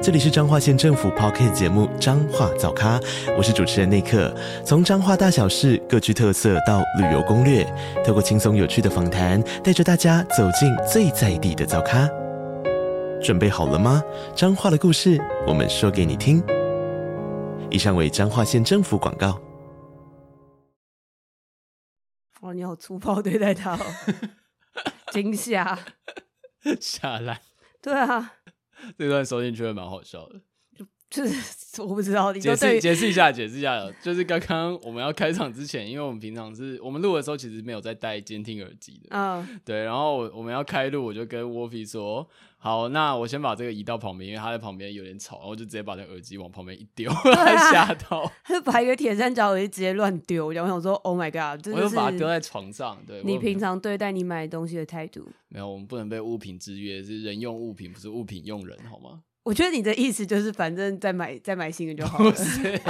这里是彰化县政府 Podcast 节目《彰化早咖》，我是主持人内克。从彰化大小事各具特色到旅游攻略，透过轻松有趣的访谈，带着大家走进最在地的早咖。准备好了吗？彰化的故事，我们说给你听。以上为彰化县政府广告。哦，你好粗暴对待他哦，惊吓，下来，对啊。这段收进去会蛮好笑的，就是我不知道，你解释解释一下，解释一下，就是刚刚我们要开场之前，因为我们平常是我们录的时候其实没有在戴监听耳机的，嗯，对，然后我我们要开录，我就跟 Wolfie 说，好，那我先把这个移到旁边，因为他在旁边有点吵，然后就直接把那耳机往旁边一丢，他 吓到，他就把一个铁三角耳机直接乱丢，然后我想说，Oh my god，我就把它丢在床上，对，你平常对待你买东西的态度，没有，我们不能被物品制约，是人用物品，不是物品用人，好吗？我觉得你的意思就是，反正再买再买新的就好了。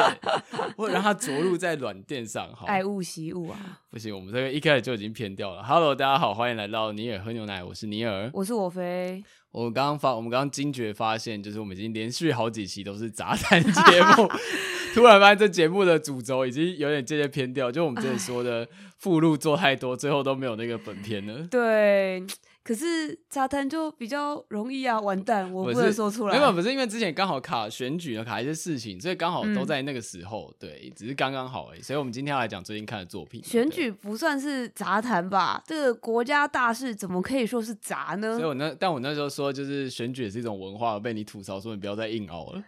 我让它着陆在软垫上，好。爱物惜物啊！不行，我们这个一开始就已经偏掉了。Hello，大家好，欢迎来到尼尔喝牛奶，我是尼尔，我是我飞。我刚刚发，我们刚刚惊觉发现，就是我们已经连续好几期都是杂谈节目，突然发现这节目的主轴已经有点渐渐偏掉，就我们之前说的 附录做太多，最后都没有那个本片了。对。可是杂谈就比较容易啊，完蛋，我不能说出来。没有，不是因为之前刚好卡选举，卡一些事情，所以刚好都在那个时候，嗯、对，只是刚刚好而已。所以我们今天要来讲最近看的作品。选举不算是杂谈吧？这个国家大事怎么可以说是杂呢？所以我那，但我那时候说，就是选举也是一种文化，被你吐槽说你不要再硬熬了。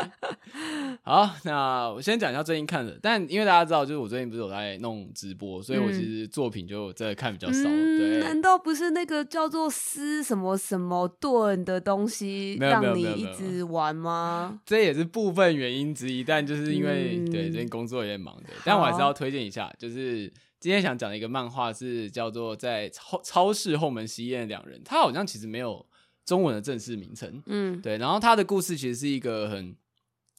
好，那我先讲一下最近看的，但因为大家知道，就是我最近不是有在弄直播，所以我其实作品就真的看比较少。嗯、对，难道不是那个？叫做斯什么什么盾的东西，让你一直玩吗？这也是部分原因之一，但就是因为、嗯、对最近工作有点忙的，但我还是要推荐一下，就是今天想讲的一个漫画是叫做在超超市后门吸烟的两人，他好像其实没有中文的正式名称，嗯，对，然后他的故事其实是一个很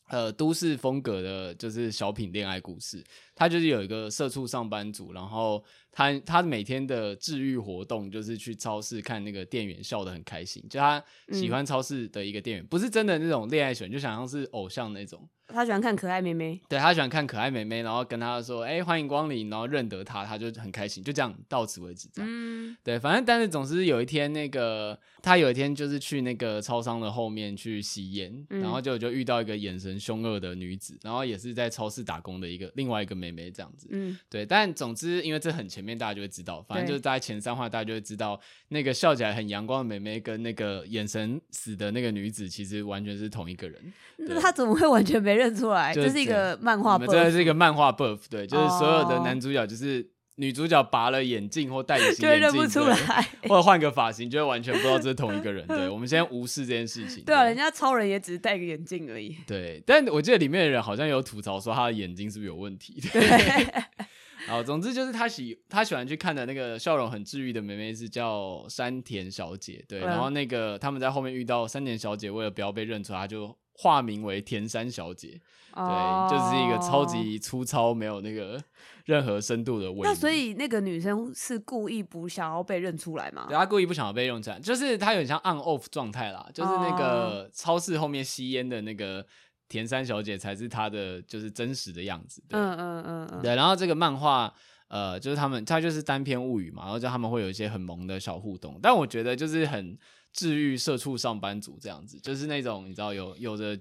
呃都市风格的，就是小品恋爱故事，他就是有一个社畜上班族，然后。他他每天的治愈活动就是去超市看那个店员笑得很开心，就他喜欢超市的一个店员，嗯、不是真的那种恋爱选，就想像是偶像那种。他喜欢看可爱妹妹，对，他喜欢看可爱妹妹，然后跟他说：“哎、欸，欢迎光临。”然后认得他，他就很开心，就这样到此为止。这样，嗯、对，反正但是总是有一天，那个他有一天就是去那个超商的后面去吸烟，嗯、然后就就遇到一个眼神凶恶的女子，然后也是在超市打工的一个另外一个妹妹妹这样子。嗯，对，但总之因为这很前面，大家就会知道，反正就是大概前三话大家就会知道，那个笑起来很阳光的妹妹跟那个眼神死的那个女子其实完全是同一个人。那他怎么会完全没认出来？就是这是一个漫画 buff，这是一个漫画 buff，对，就是所有的男主角，就是女主角拔了眼镜或戴隐形眼镜，就认不出来，或者换个发型，就会完全不知道这是同一个人。对，我们先无视这件事情。对啊，人家超人也只是戴个眼镜而已。对，但我记得里面的人好像有吐槽说他的眼睛是不是有问题。对，好，总之就是他喜他喜欢去看的那个笑容很治愈的妹妹是叫山田小姐，对，然后那个他们在后面遇到山田小姐，为了不要被认出来，他就。化名为田山小姐，对，就是一个超级粗糙、没有那个任何深度的味。那所以那个女生是故意不想要被认出来吗？对，她故意不想要被认出来，就是她有点像 on off 状态啦，就是那个超市后面吸烟的那个田山小姐才是她的就是真实的样子。对嗯嗯嗯嗯。对，然后这个漫画呃，就是他们，他就是单篇物语嘛，然后就他们会有一些很萌的小互动，但我觉得就是很。治愈社畜上班族这样子，就是那种你知道有有着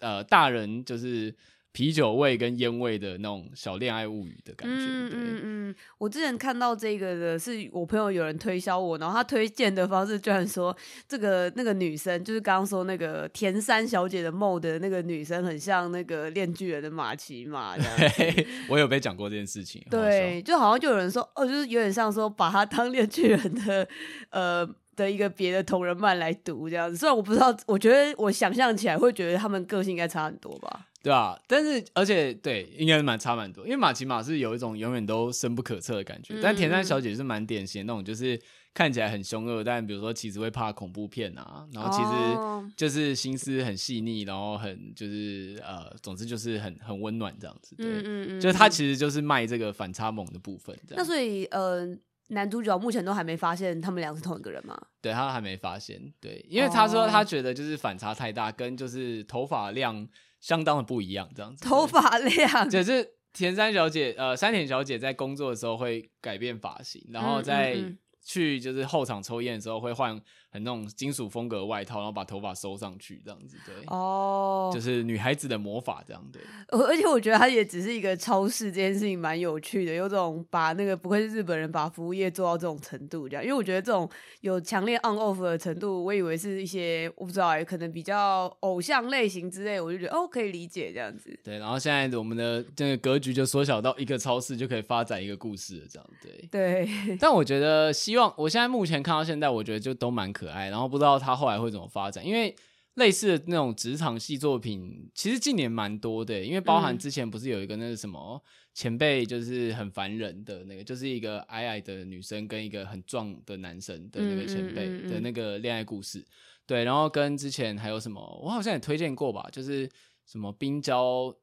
呃大人就是啤酒味跟烟味的那种小恋爱物语的感觉。嗯嗯嗯，我之前看到这个的是我朋友有人推销我，然后他推荐的方式居然说这个那个女生就是刚刚说那个田山小姐的梦的那个女生很像那个恋巨人的马奇马这样。我有被讲过这件事情。对，就好像就有人说哦，就是有点像说把她当恋巨人的呃。的一个别的同人漫来读这样子。虽然我不知道，我觉得我想象起来会觉得他们个性应该差很多吧。对啊，但是而且对，应该是蛮差蛮多，因为马奇马是有一种永远都深不可测的感觉，嗯、但田山小姐是蛮典型的那种，就是看起来很凶恶，但比如说其实会怕恐怖片啊，然后其实就是心思很细腻，然后很就是呃，总之就是很很温暖这样子。对，嗯嗯嗯，就是他其实就是卖这个反差萌的部分。这样。那所以呃，男主角目前都还没发现他们俩是同一个人吗？对，他还没发现，对，因为他说他觉得就是反差太大，跟就是头发量。相当的不一样，这样子。头发量，就是田山小姐，呃，山田小姐在工作的时候会改变发型，然后在去就是后场抽烟的时候会换。很那种金属风格的外套，然后把头发收上去，这样子对。哦，oh, 就是女孩子的魔法这样对。而且我觉得它也只是一个超市，这件事情蛮有趣的，有种把那个不愧是日本人，把服务业做到这种程度这样。因为我觉得这种有强烈 on off 的程度，我以为是一些我不知道哎，可能比较偶像类型之类，我就觉得哦可以理解这样子。对，然后现在我们的这个格局就缩小到一个超市就可以发展一个故事了这样对。对。但我觉得希望我现在目前看到现在，我觉得就都蛮。可爱，然后不知道他后来会怎么发展，因为类似的那种职场戏作品，其实近年蛮多的。因为包含之前不是有一个那个什么前辈，就是很烦人的那个，就是一个矮矮的女生跟一个很壮的男生的那个前辈的那个恋爱故事。对，然后跟之前还有什么，我好像也推荐过吧，就是什么冰娇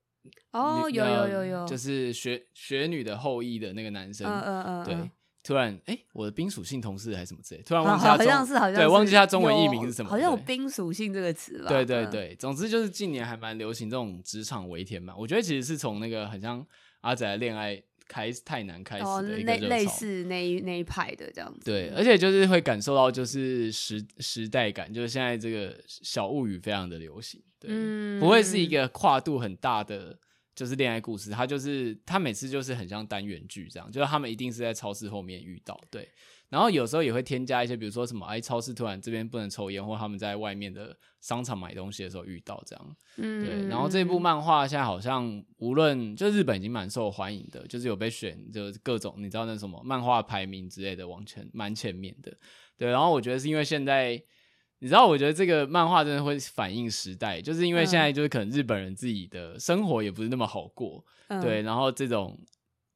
哦，有有有有，就是雪雪女的后裔的那个男生，嗯嗯嗯，对。突然，哎、欸，我的冰属性同事还是什么之类，突然忘记他中，好像是好像是对，忘记他中文译名是什么，好像有冰属性这个词吧？对对对，总之就是近年还蛮流行这种职场微甜嘛。我觉得其实是从那个很像阿仔的恋爱开始太难开始的一个类似那一那一派的这样子。对，而且就是会感受到就是时时代感，就是现在这个小物语非常的流行，对，嗯、不会是一个跨度很大的。就是恋爱故事，他就是他每次就是很像单元剧这样，就是他们一定是在超市后面遇到，对，然后有时候也会添加一些，比如说什么，哎，超市突然这边不能抽烟，或他们在外面的商场买东西的时候遇到这样，嗯，对。然后这部漫画现在好像无论就日本已经蛮受欢迎的，就是有被选，就是各种你知道那什么漫画排名之类的往前蛮前面的，对。然后我觉得是因为现在。你知道，我觉得这个漫画真的会反映时代，就是因为现在就是可能日本人自己的生活也不是那么好过，嗯、对，然后这种。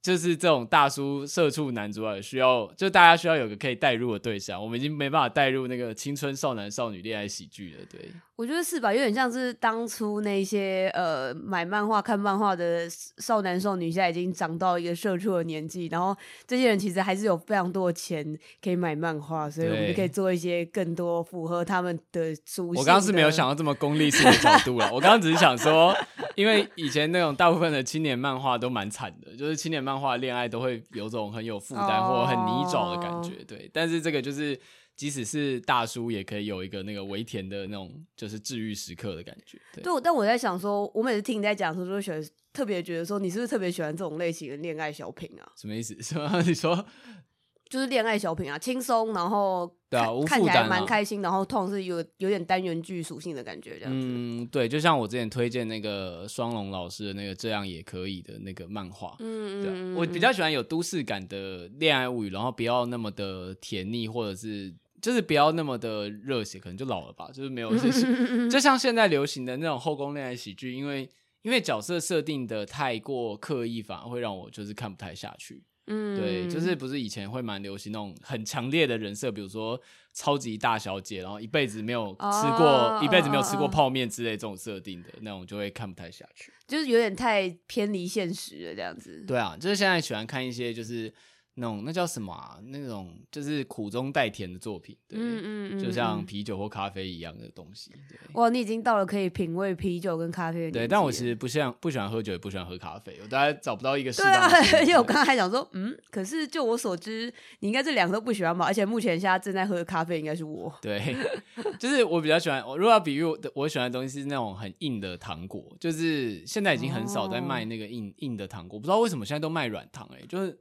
就是这种大叔社畜男主啊需要，就大家需要有个可以代入的对象。我们已经没办法代入那个青春少男少女恋爱喜剧了。对，我觉得是吧？有点像是当初那些呃买漫画看漫画的少男少女，现在已经长到一个社畜的年纪，然后这些人其实还是有非常多的钱可以买漫画，所以我们就可以做一些更多符合他们的。我刚刚是没有想到这么功利性的角度了。我刚刚只是想说，因为以前那种大部分的青年漫画都蛮惨的，就是青年漫。漫画恋爱都会有种很有负担或很泥沼的感觉，对。但是这个就是，即使是大叔也可以有一个那个微甜的那种，就是治愈时刻的感觉。对，对，但我在想说，我每次听你在讲的时候，就会选特别觉得说，你是不是特别喜欢这种类型的恋爱小品啊？什么意思？什么？你说？就是恋爱小品啊，轻松，然后对啊，看起来蛮开心，然后通常是有有点单元剧属性的感觉，这样子。嗯，对，就像我之前推荐那个双龙老师的那个这样也可以的那个漫画，嗯嗯，我比较喜欢有都市感的恋爱物语，然后不要那么的甜腻，或者是就是不要那么的热血，可能就老了吧，就是没有，这些就像现在流行的那种后宫恋爱喜剧，因为因为角色设定的太过刻意，反而会让我就是看不太下去。嗯，对，就是不是以前会蛮流行那种很强烈的人设，比如说超级大小姐，然后一辈子没有吃过，哦、一辈子没有吃过泡面之类这种设定的那种，就会看不太下去，就是有点太偏离现实了这样子。对啊，就是现在喜欢看一些就是。那种那叫什么啊？那种就是苦中带甜的作品，对，嗯嗯嗯，就像啤酒或咖啡一样的东西。对，哇，你已经到了可以品味啤酒跟咖啡的。对，但我其实不像不喜欢喝酒，也不喜欢喝咖啡，我大概找不到一个适当。对啊，而且我刚刚还想说，嗯，可是就我所知，你应该这两个都不喜欢吧？而且目前现在正在喝的咖啡应该是我。对，就是我比较喜欢。我如果要比喻我的，我喜欢的东西是那种很硬的糖果，就是现在已经很少在卖那个硬、哦、硬的糖果，不知道为什么现在都卖软糖、欸，哎，就是。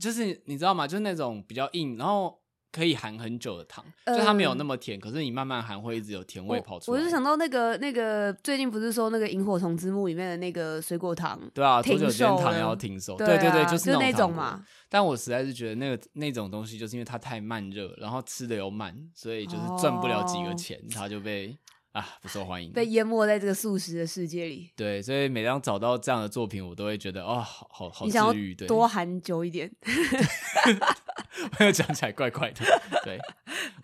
就是你知道吗？就是那种比较硬，然后可以含很久的糖，就它没有那么甜，可是你慢慢含会一直有甜味跑出来。我就想到那个那个最近不是说那个萤火虫之墓里面的那个水果糖，对啊，多久间糖要停售？对对对，就是那种嘛。但我实在是觉得那个那种东西，就是因为它太慢热，然后吃的又慢，所以就是赚不了几个钱，它就被。啊，不受欢迎，被淹没在这个素食的世界里。对，所以每当找到这样的作品，我都会觉得哦，好好好治愈。对，多含久一点，我又讲起来怪怪的。对，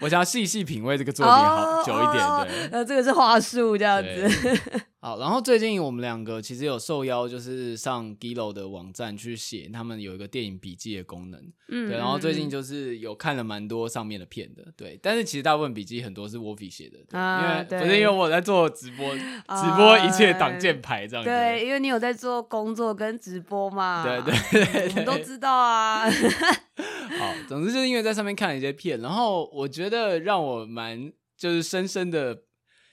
我想要细细品味这个作品好久一点。对，那这个是话术这样子。好，然后最近我们两个其实有受邀，就是上 Giloo 的网站去写，他们有一个电影笔记的功能，嗯，对。然后最近就是有看了蛮多上面的片的，对。但是其实大部分笔记很多是 Woffy 写的，对，啊、因为不是因为我在做直播，直播一切挡箭牌这样子。对，因为你有在做工作跟直播嘛，对对对，对，我都知道啊。好，总之就是因为在上面看了一些片，然后我觉得让我蛮就是深深的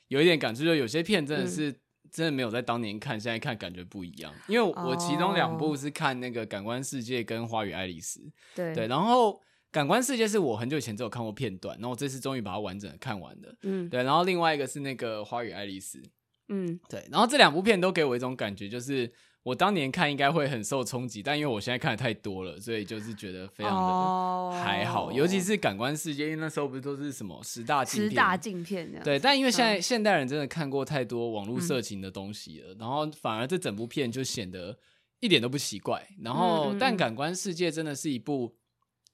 有一点感触，就有些片真的是。嗯真的没有在当年看，现在看感觉不一样。因为我其中两部是看那个《感官世界》跟《花与爱丽丝》，对对。然后《感官世界》是我很久以前只有看过片段，然后我这次终于把它完整的看完了。嗯，对。然后另外一个是那个《花与爱丽丝》，嗯，对。然后这两部片都给我一种感觉，就是。我当年看应该会很受冲击，但因为我现在看的太多了，所以就是觉得非常的还好。Oh. 尤其是感官世界，因为那时候不是都是什么十大禁片，十大禁片对。但因为现在、嗯、现代人真的看过太多网络色情的东西了，嗯、然后反而这整部片就显得一点都不奇怪。然后，嗯、但感官世界真的是一部，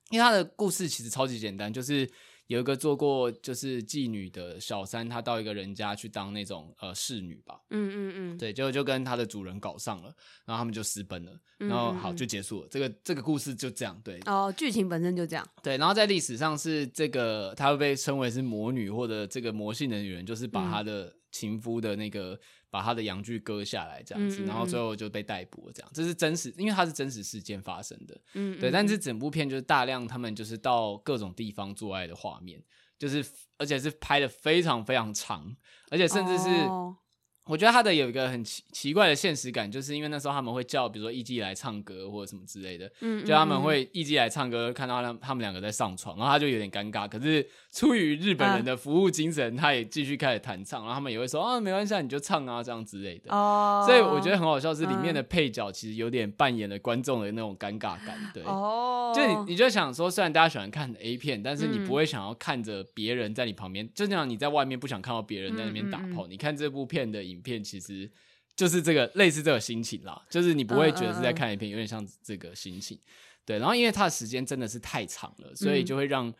因为它的故事其实超级简单，就是。有一个做过就是妓女的小三，她到一个人家去当那种呃侍女吧，嗯嗯嗯，对，就就跟她的主人搞上了，然后他们就私奔了，然后好就结束了，这个这个故事就这样，对，哦，剧情本身就这样，对，然后在历史上是这个，她会被称为是魔女或者这个魔性的女人，就是把她的情夫的那个。把他的阳具割下来，这样子，然后最后就被逮捕了。这样，这是真实，因为它是真实事件发生的。嗯，对。但是整部片就是大量他们就是到各种地方做爱的画面，就是而且是拍的非常非常长，而且甚至是。哦我觉得他的有一个很奇奇怪的现实感，就是因为那时候他们会叫，比如说艺妓来唱歌或者什么之类的，嗯，就他们会艺妓来唱歌，看到他他们两个在上床，然后他就有点尴尬。可是出于日本人的服务精神，他也继续开始弹唱，然后他们也会说啊，没关系，你就唱啊，这样之类的。哦，所以我觉得很好笑，是里面的配角其实有点扮演了观众的那种尴尬感，对，哦，就你你就想说，虽然大家喜欢看 A 片，但是你不会想要看着别人在你旁边，就像你在外面不想看到别人在那边打炮，你看这部片的。影片其实就是这个类似这个心情啦，就是你不会觉得是在看一片，有点像这个心情，对。然后因为它的时间真的是太长了，所以就会让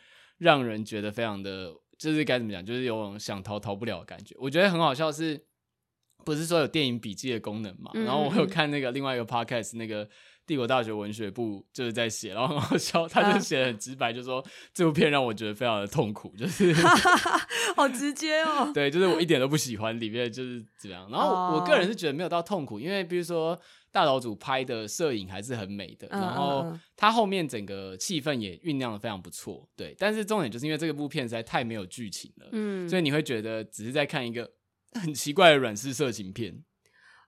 让人觉得非常的，就是该怎么讲，就是有种想逃逃不了的感觉。我觉得很好笑，是不是说有电影笔记的功能嘛？然后我有看那个另外一个 podcast 那个。帝国大学文学部就是在写，然后很好笑，他就写的很直白，就说这部片让我觉得非常的痛苦，就是 好直接哦。对，就是我一点都不喜欢里面就是怎样。然后我个人是觉得没有到痛苦，因为比如说大岛主拍的摄影还是很美的，然后他后面整个气氛也酝酿的非常不错。对，但是重点就是因为这个部片实在太没有剧情了，嗯，所以你会觉得只是在看一个 很奇怪的软式色情片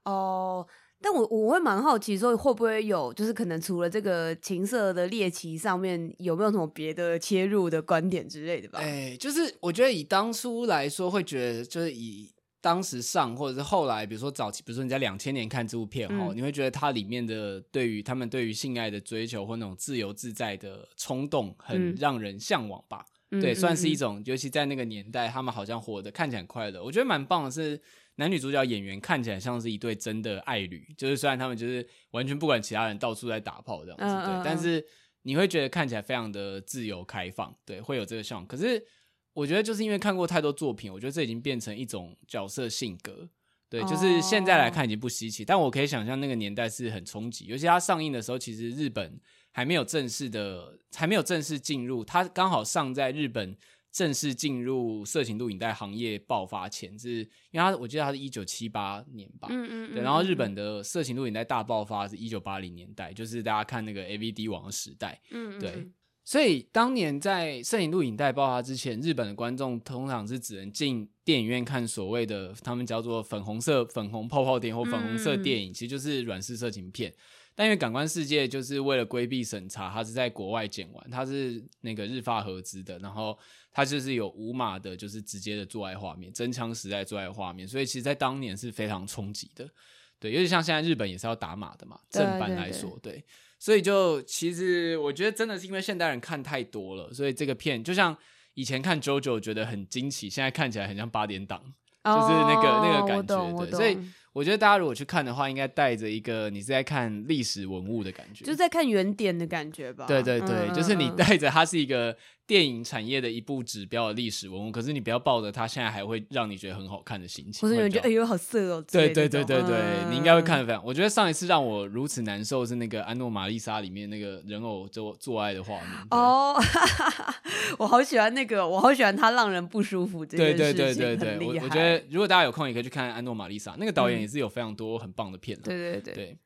哦。但我我会蛮好奇，说会不会有，就是可能除了这个情色的猎奇上面，有没有什么别的切入的观点之类的吧？哎、欸，就是我觉得以当初来说，会觉得就是以当时上，或者是后来，比如说早期，比如说你在两千年看这部片后，嗯、你会觉得它里面的对于他们对于性爱的追求或那种自由自在的冲动，很让人向往吧？嗯、对，算是一种，尤其在那个年代，他们好像活得看起来很快乐。我觉得蛮棒的是。男女主角演员看起来像是一对真的爱侣，就是虽然他们就是完全不管其他人，到处在打炮这样子，对，但是你会觉得看起来非常的自由开放，对，会有这个向往。可是我觉得就是因为看过太多作品，我觉得这已经变成一种角色性格，对，就是现在来看已经不稀奇，但我可以想象那个年代是很冲击，尤其它上映的时候，其实日本还没有正式的，还没有正式进入，它刚好上在日本。正式进入色情录影带行业爆发前，是因为它，我记得它是一九七八年吧，嗯嗯，对，然后日本的色情录影带大爆发是一九八零年代，就是大家看那个 A V D 王的时代，嗯，对，所以当年在摄影录影带爆发之前，日本的观众通常是只能进电影院看所谓的他们叫做粉红色、粉红泡泡电影或粉红色电影，其实就是软式色情片。但因为《感官世界》就是为了规避审查，它是在国外剪完，它是那个日法合资的，然后它就是有无码的，就是直接的做爱画面，真枪实弹做爱画面，所以其实在当年是非常冲击的。对，尤其像现在日本也是要打码的嘛，正版来说，对，对，对，对，所以就其实我觉得真的是因为现代人看太多了，所以这个片就像以前看 JoJo 觉得很惊奇，现在看起来很像八点档，就是那个、哦、那个感觉，对，所以。我觉得大家如果去看的话，应该带着一个你是在看历史文物的感觉，就是在看原点的感觉吧。对对对，嗯、就是你带着它是一个电影产业的一部指标的历史文物，可是你不要抱着它现在还会让你觉得很好看的心情。或者有人觉得哎呦好色哦。对对对对对，嗯、你应该会看得非常。我觉得上一次让我如此难受是那个安诺玛丽莎里面那个人偶做做爱的画面。哦，我好喜欢那个，我好喜欢他让人不舒服这件事情。对对对对对，我我觉得如果大家有空也可以去看安诺玛丽莎，那个导演也是有非常多很棒的片。对对对对。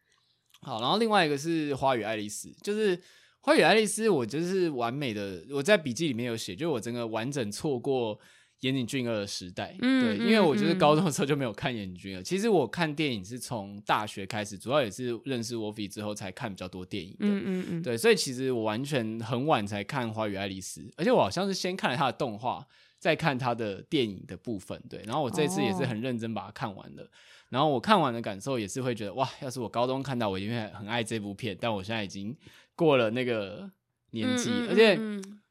好，然后另外一个是《花与爱丽丝》，就是。花与爱丽丝，我就是完美的。我在笔记里面有写，就是我整个完整错过岩井俊二的时代。嗯、对，因为我就是高中的时候就没有看岩井俊二。嗯、其实我看电影是从大学开始，主要也是认识 Wolfie 之后才看比较多电影的。嗯嗯嗯。对，所以其实我完全很晚才看花与爱丽丝，而且我好像是先看了他的动画，再看他的电影的部分。对，然后我这次也是很认真把它看完了。哦、然后我看完的感受也是会觉得，哇，要是我高中看到，我一定会很爱这部片。但我现在已经。过了那个年纪，嗯嗯嗯、而且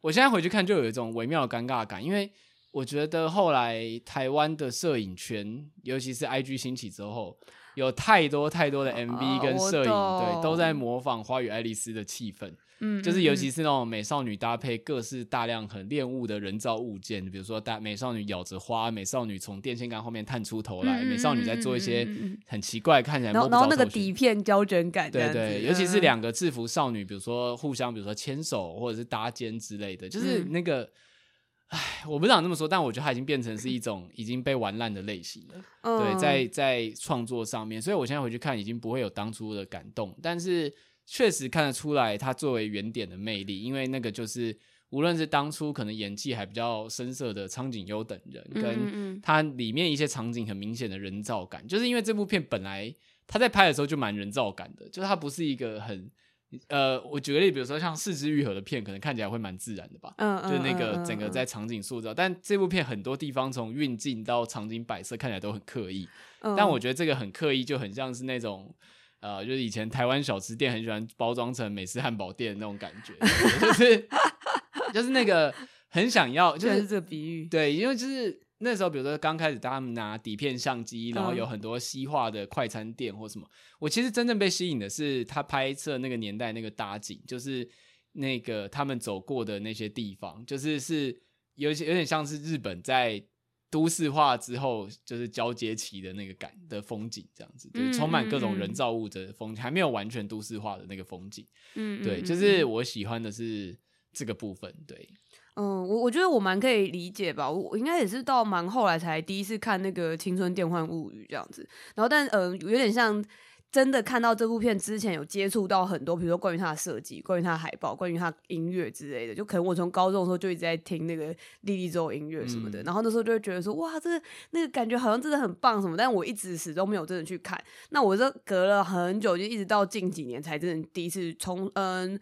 我现在回去看，就有一种微妙的尴尬感，因为我觉得后来台湾的摄影圈，尤其是 IG 兴起之后，有太多太多的 MV 跟摄影，啊、对，都在模仿《花与爱丽丝》的气氛。嗯，就是尤其是那种美少女搭配各式大量很恋物的人造物件，比如说大美少女咬着花，美少女从电线杆后面探出头来，美少女在做一些很奇怪看起来然后那个底片胶卷感，对对，尤其是两个制服少女，比如说互相，比如说牵手或者是搭肩之类的，就是那个，唉，我不知道这么说，但我觉得它已经变成是一种已经被玩烂的类型了。对，在在创作上面，所以我现在回去看，已经不会有当初的感动，但是。确实看得出来，他作为原点的魅力，因为那个就是无论是当初可能演技还比较深色的苍井优等人，跟他里面一些场景很明显的人造感，就是因为这部片本来他在拍的时候就蛮人造感的，就是他不是一个很呃，我举个例，比如说像四肢愈合的片，可能看起来会蛮自然的吧，嗯，就是那个整个在场景塑造，但这部片很多地方从运镜到场景摆设看起来都很刻意，但我觉得这个很刻意就很像是那种。呃，就是以前台湾小吃店很喜欢包装成美式汉堡店那种感觉，就是 就是那个很想要，就是这个比喻，对，因为就是那时候，比如说刚开始他们拿底片相机，然后有很多西化的快餐店或什么，我其实真正被吸引的是他拍摄那个年代那个搭景，就是那个他们走过的那些地方，就是是有些有点像是日本在。都市化之后，就是交接期的那个感的风景，这样子，对，充满各种人造物的风景，还没有完全都市化的那个风景，嗯，对，就是我喜欢的是这个部分，对，嗯，我我觉得我蛮可以理解吧，我应该也是到蛮后来才第一次看那个《青春电幻物语》这样子，然后但呃，有点像。真的看到这部片之前，有接触到很多，比如说关于他的设计、关于他的海报、关于他音乐之类的。就可能我从高中的时候就一直在听那个莉莉周音乐什么的，嗯、然后那时候就会觉得说，哇，这那个感觉好像真的很棒什么。但我一直始终没有真的去看。那我这隔了很久，就一直到近几年才真的第一次从嗯。应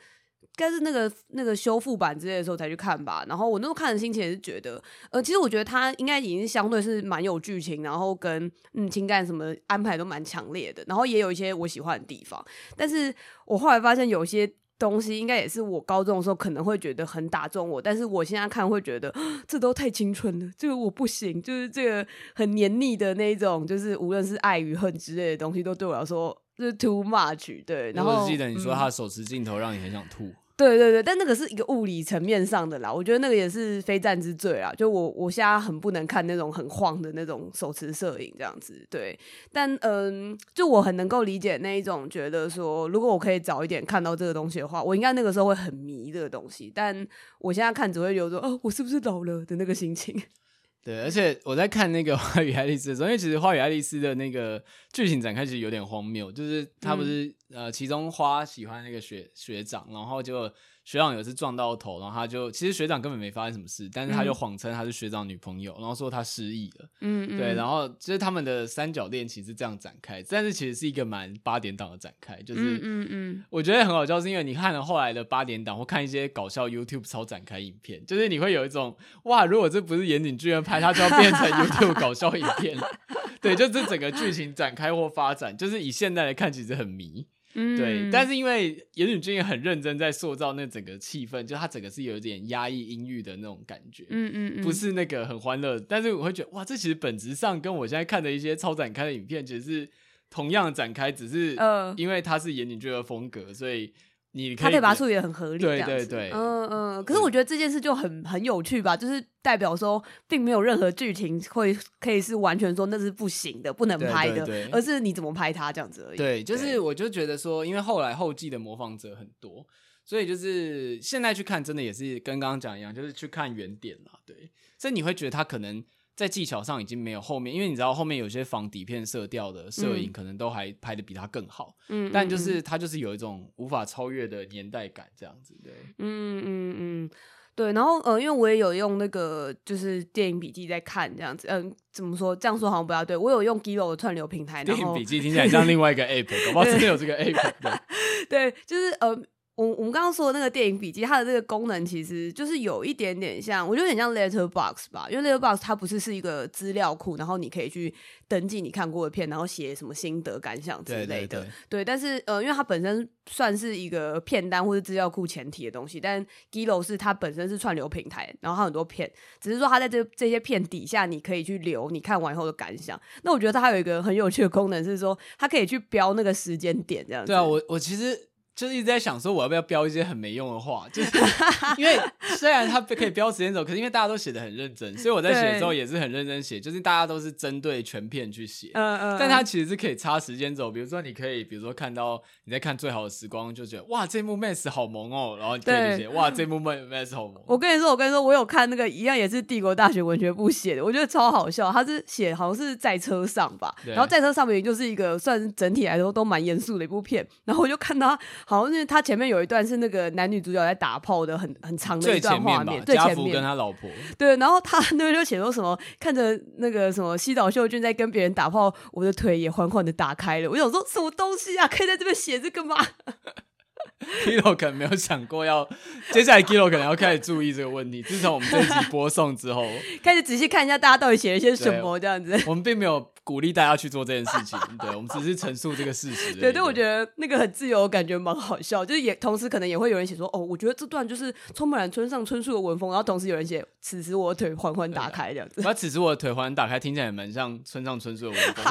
该是那个那个修复版之类的时候才去看吧，然后我那时候看的心情也是觉得，呃，其实我觉得它应该已经相对是蛮有剧情，然后跟嗯情感什么安排都蛮强烈的，然后也有一些我喜欢的地方。但是我后来发现有些东西应该也是我高中的时候可能会觉得很打中我，但是我现在看会觉得这都太青春了，这个我不行，就是这个很黏腻的那一种，就是无论是爱与恨之类的东西，都对我来说就是 too much。对，然后我记得你说他手持镜头让你很想吐。嗯对对对，但那个是一个物理层面上的啦，我觉得那个也是非战之罪啊。就我我现在很不能看那种很晃的那种手持摄影这样子，对。但嗯，就我很能够理解那一种觉得说，如果我可以早一点看到这个东西的话，我应该那个时候会很迷这个东西。但我现在看只会有说，哦，我是不是老了的那个心情。对，而且我在看那个 《花与爱丽丝》的时候，因为其实《花与爱丽丝》的那个剧情展开其实有点荒谬，就是他不是、嗯、呃，其中花喜欢那个学学长，然后就学长有一次撞到头，然后他就其实学长根本没发生什么事，但是他就谎称他是学长女朋友，然后说他失忆了。嗯嗯，对，然后就是他们的三角恋其实这样展开，但是其实是一个蛮八点档的展开，就是嗯嗯，我觉得很好笑，是因为你看了后来的八点档或看一些搞笑 YouTube 超展开影片，就是你会有一种哇，如果这不是岩井俊二拍，他就要变成 YouTube 搞笑影片。对，就这整个剧情展开或发展，就是以现在来看，其实很迷。嗯，对。但是因为岩井俊也很认真在塑造那整个气氛，就他整个是有一点压抑、阴郁的那种感觉。嗯嗯嗯，不是那个很欢乐。但是我会觉得，哇，这其实本质上跟我现在看的一些超展开的影片，其实是同样展开，只是因为它是岩井俊的风格，所以。你他可以把它处理得很合理，对对对，嗯嗯。可是我觉得这件事就很很有趣吧，就是代表说，并没有任何剧情会可以是完全说那是不行的、不能拍的，而是你怎么拍它这样子而已。对，就是我就觉得说，因为后来后继的模仿者很多，所以就是现在去看，真的也是跟刚刚讲一样，就是去看原点了。对，所以你会觉得他可能。在技巧上已经没有后面，因为你知道后面有些仿底片色调的摄影，可能都还拍的比他更好。嗯，但就是他就是有一种无法超越的年代感，这样子。对，嗯嗯嗯，对。然后呃，因为我也有用那个就是电影笔记在看这样子。嗯，怎么说？这样说好像不大对。我有用 Giloo 的串流平台。电影笔记听起来像另外一个 App，搞不好真的有这个 App。对，就是呃。我我们刚刚说的那个电影笔记，它的这个功能其实就是有一点点像，我觉得有点像 Letterbox 吧，因为 Letterbox 它不是是一个资料库，然后你可以去登记你看过的片，然后写什么心得感想之类的。对，对，对，对，但是呃，因为它本身算是一个片单或者资料库前提的东西，但 Giloo 是它本身是串流平台，然后它很多片，只是说它在这这些片底下，你可以去留你看完以后的感想。那我觉得它有一个很有趣的功能是说，它可以去标那个时间点这样子。对啊，我我其实。就是一直在想说，我要不要标一些很没用的话？就是 因为虽然它可以标时间轴，可是因为大家都写的很认真，所以我在写的时候也是很认真写。就是大家都是针对全片去写，嗯嗯。但它其实是可以插时间轴，比如说你可以，比如说看到你在看《最好的时光》，就觉得哇，这幕 Max 好萌哦，然后你可以写哇，这幕 Max 好萌。我跟你说，我跟你说，我有看那个一样也是帝国大学文学部写的，我觉得超好笑。他是写好像是在车上吧，然后在车上面就是一个算整体来说都蛮严肃的一部片，然后我就看到好像是他前面。有一段是那个男女主角在打炮的很很长的一段画面，最前面跟他老婆对，然后他那边就写说什么看着那个什么西岛秀俊在跟别人打炮，我的腿也缓缓的打开了。我想说什么东西啊，可以在这边写这个吗？Giloo 可能没有想过要 接下来 Giloo 可能要开始注意这个问题。自从我们这一集播送之后，开始仔细看一下大家到底写了些什么这样子。我们并没有。鼓励大家去做这件事情，对，我们只是陈述这个事实。对，但我觉得那个很自由，感觉蛮好笑。就是也同时可能也会有人写说，哦，我觉得这段就是充满了村上春树的文风。然后同时有人写，此时我的腿缓缓打开这样子。那此时我的腿缓缓打开，听起来也蛮像村上春树的文风。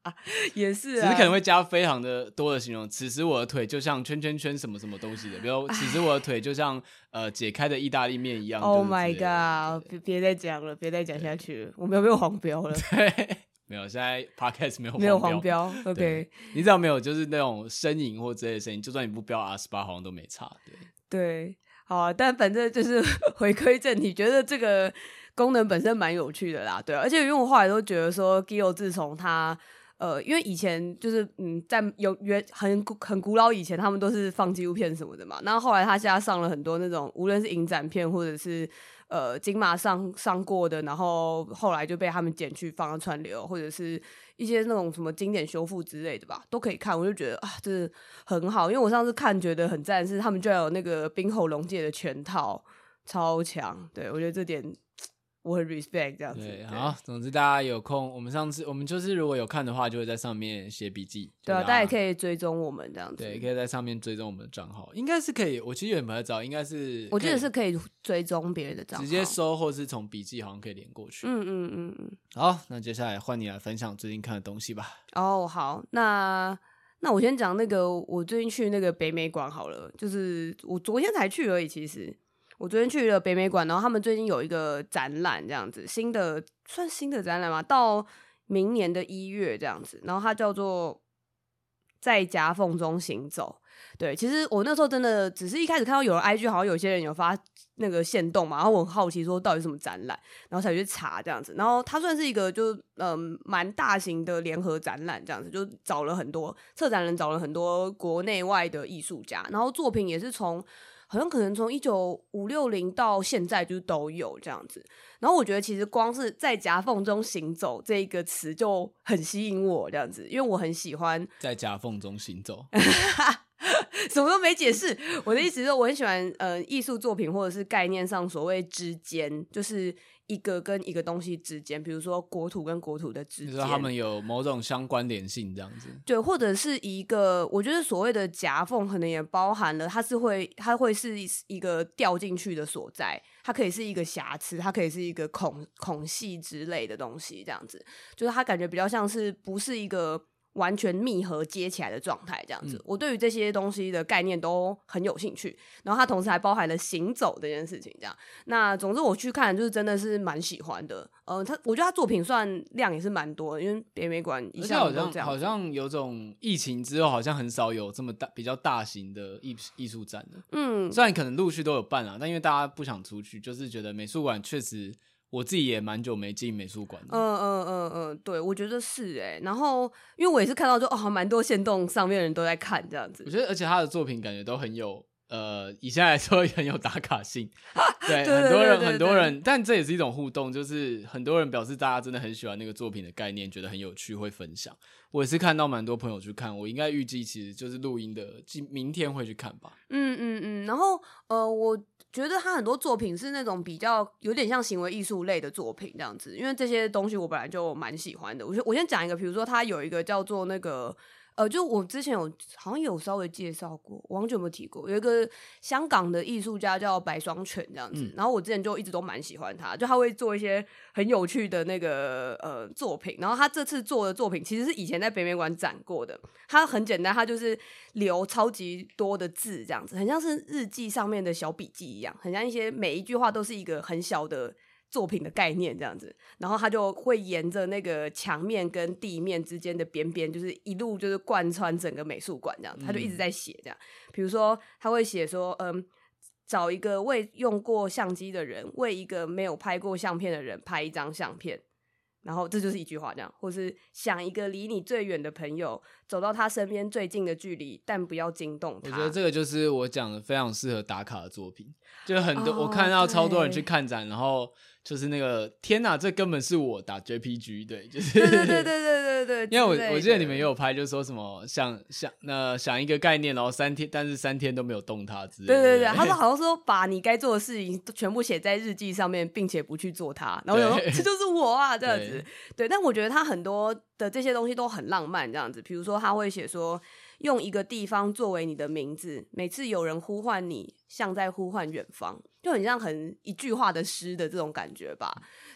也是，只是可能会加非常的多的形容。此时我的腿就像圈圈圈什么什么东西的，比如此时我的腿就像呃解开的意大利面一样。Oh my god！别别再讲了，别再讲下去了，我们有没有黄标了？对。没有，现在 podcast 没有没有黄标，OK。你知道没有？就是那种呻吟或之类的声音，就算你不标 R 十八，好像都没差。对对，好啊，但反正就是 回归正题，觉得这个功能本身蛮有趣的啦。对，而且因为我后来都觉得说，Giloo 自从他呃，因为以前就是嗯，在有原很很古老以前，他们都是放纪录片什么的嘛。然后后来他现在上了很多那种，无论是影展片或者是。呃，金马上上过的，然后后来就被他们剪去放到串流，或者是一些那种什么经典修复之类的吧，都可以看。我就觉得啊，真的很好，因为我上次看觉得很赞，是他们居然有那个冰侯龙界的全套，超强。对，我觉得这点。我很 respect 这样子。对，好，总之大家有空，我们上次我们就是如果有看的话，就会在上面写笔记。对啊，大家也可以追踪我们这样子。对，可以在上面追踪我们的账号，应该是可以。我其实也没有找，应该是我记得是可以追踪别人的账号，直接搜或是从笔记好像可以连过去。嗯嗯嗯嗯。好，那接下来换你来分享最近看的东西吧。哦，好，那那我先讲那个我最近去那个北美馆好了，就是我昨天才去而已，其实。我昨天去了北美馆，然后他们最近有一个展览，这样子新的算新的展览吗？到明年的一月这样子，然后它叫做在夹缝中行走。对，其实我那时候真的只是一开始看到有人 IG，好像有些人有发那个限动嘛，然后我很好奇说到底什么展览，然后才去查这样子。然后它算是一个就嗯蛮大型的联合展览这样子，就找了很多策展人，找了很多国内外的艺术家，然后作品也是从。好像可能从一九五六零到现在就都有这样子。然后我觉得其实光是在夹缝中行走这一个词就很吸引我这样子，因为我很喜欢在夹缝中行走。什么都没解释，我的意思是，我很喜欢呃艺术作品或者是概念上所谓之间，就是一个跟一个东西之间，比如说国土跟国土的之间，就是他们有某种相关联性这样子。对，或者是一个，我觉得所谓的夹缝，可能也包含了它是会，它会是一个掉进去的所在，它可以是一个瑕疵，它可以是一个孔孔隙之类的东西，这样子，就是它感觉比较像是不是一个。完全密合接起来的状态，这样子，嗯、我对于这些东西的概念都很有兴趣。然后它同时还包含了行走这件事情，这样。那总之我去看，就是真的是蛮喜欢的。嗯、呃，他我觉得他作品算量也是蛮多的，因为北美馆一向都这样。好像有种疫情之后，好像很少有这么大比较大型的艺艺术展的。嗯，虽然可能陆续都有办了，但因为大家不想出去，就是觉得美术馆确实。我自己也蛮久没进美术馆。嗯嗯嗯嗯，对，我觉得是哎、欸。然后，因为我也是看到就哦，蛮多线动上面的人都在看这样子。我觉得，而且他的作品感觉都很有呃，以现在来说很有打卡性。对，对很多人很多人，但这也是一种互动，就是很多人表示大家真的很喜欢那个作品的概念，觉得很有趣，会分享。我也是看到蛮多朋友去看，我应该预计其实就是录音的，今明天会去看吧。嗯嗯嗯，然后呃我。觉得他很多作品是那种比较有点像行为艺术类的作品这样子，因为这些东西我本来就蛮喜欢的。我先我先讲一个，比如说他有一个叫做那个。呃，就我之前有好像有稍微介绍过，我忘记有没有提过，有一个香港的艺术家叫白双全这样子，嗯、然后我之前就一直都蛮喜欢他，就他会做一些很有趣的那个呃作品，然后他这次做的作品其实是以前在北美馆展过的，他很简单，他就是留超级多的字这样子，很像是日记上面的小笔记一样，很像一些每一句话都是一个很小的。作品的概念这样子，然后他就会沿着那个墙面跟地面之间的边边，就是一路就是贯穿整个美术馆这样子，他就一直在写这样。比如说他会写说，嗯，找一个未用过相机的人，为一个没有拍过相片的人拍一张相片。然后这就是一句话，这样，或是想一个离你最远的朋友，走到他身边最近的距离，但不要惊动他。我觉得这个就是我讲的非常适合打卡的作品，就很多、哦、我看到超多人去看展，然后。就是那个天哪，这根本是我打 JPG，对，就是对对对对对对对。因为我我记得你们也有拍，就是说什么想想那想一个概念，然后三天，但是三天都没有动它之类的。对对对，他说好像说把你该做的事情全部写在日记上面，并且不去做它，然后我说这就是我啊，这样子。对，对，但我觉得他很多的这些东西都很浪漫，这样子。比如说他会写说。用一个地方作为你的名字，每次有人呼唤你，像在呼唤远方，就很像很一句话的诗的这种感觉吧。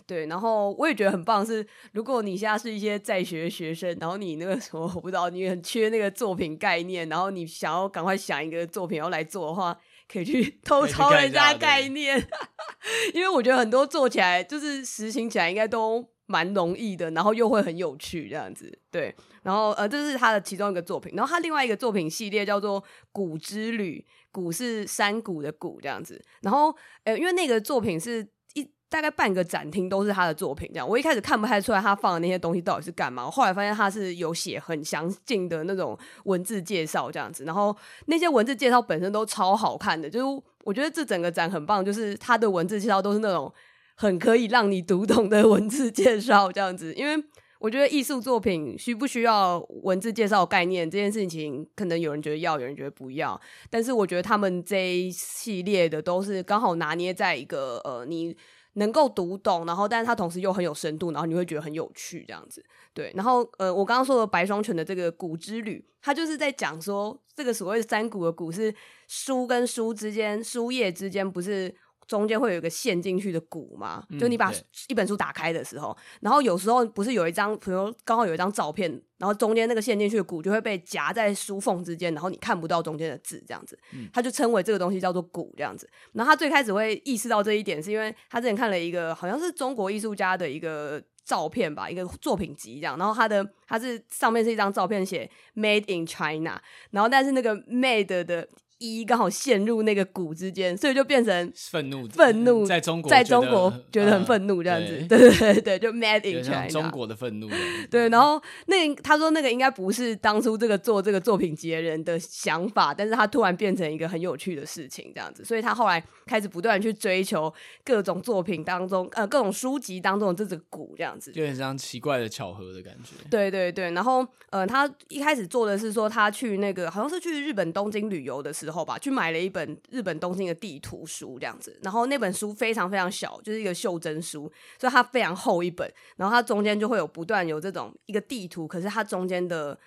对，然后我也觉得很棒是，如果你现在是一些在学学生，然后你那个什么我不知道，你很缺那个作品概念，然后你想要赶快想一个作品要来做的话，可以去 偷抄人家概念，因为我觉得很多做起来就是实行起来应该都。蛮容易的，然后又会很有趣这样子，对。然后呃，这是他的其中一个作品。然后他另外一个作品系列叫做《古之旅》，谷是山谷的谷这样子。然后呃，因为那个作品是一大概半个展厅都是他的作品这样。我一开始看不太出来他放的那些东西到底是干嘛，后来发现他是有写很详尽的那种文字介绍这样子。然后那些文字介绍本身都超好看的，就是我觉得这整个展很棒，就是他的文字介绍都是那种。很可以让你读懂的文字介绍这样子，因为我觉得艺术作品需不需要文字介绍概念这件事情，可能有人觉得要，有人觉得不要。但是我觉得他们这一系列的都是刚好拿捏在一个呃，你能够读懂，然后但是它同时又很有深度，然后你会觉得很有趣这样子。对，然后呃，我刚刚说的白双全的这个谷之旅，它就是在讲说这个所谓的山谷的谷是书跟书之间，书页之间不是。中间会有一个陷进去的谷嘛？就你把一本书打开的时候，嗯、然后有时候不是有一张，比如刚好有一张照片，然后中间那个陷进去的谷就会被夹在书缝之间，然后你看不到中间的字，这样子，他就称为这个东西叫做谷这样子。然后他最开始会意识到这一点，是因为他之前看了一个好像是中国艺术家的一个照片吧，一个作品集这样，然后他的他是上面是一张照片写 Made in China，然后但是那个 Made 的。一刚好陷入那个谷之间，所以就变成愤怒，愤怒在中国，在中国觉得很 愤怒这样子，对对对对，就 mad in China，中国的愤怒。对，然后那个、他说那个应该不是当初这个做这个作品集的人的想法，但是他突然变成一个很有趣的事情这样子，所以他后来开始不断去追求各种作品当中呃各种书籍当中的这只鼓这样子，就很像奇怪的巧合的感觉。对对对，然后呃他一开始做的是说他去那个好像是去日本东京旅游的时候吧，去买了一本日本东京的地图书这样子，然后那本书非常非常小，就是一个袖珍书，所以它非常厚一本，然后它中间就会有不断有这种一个地图，可是它中间的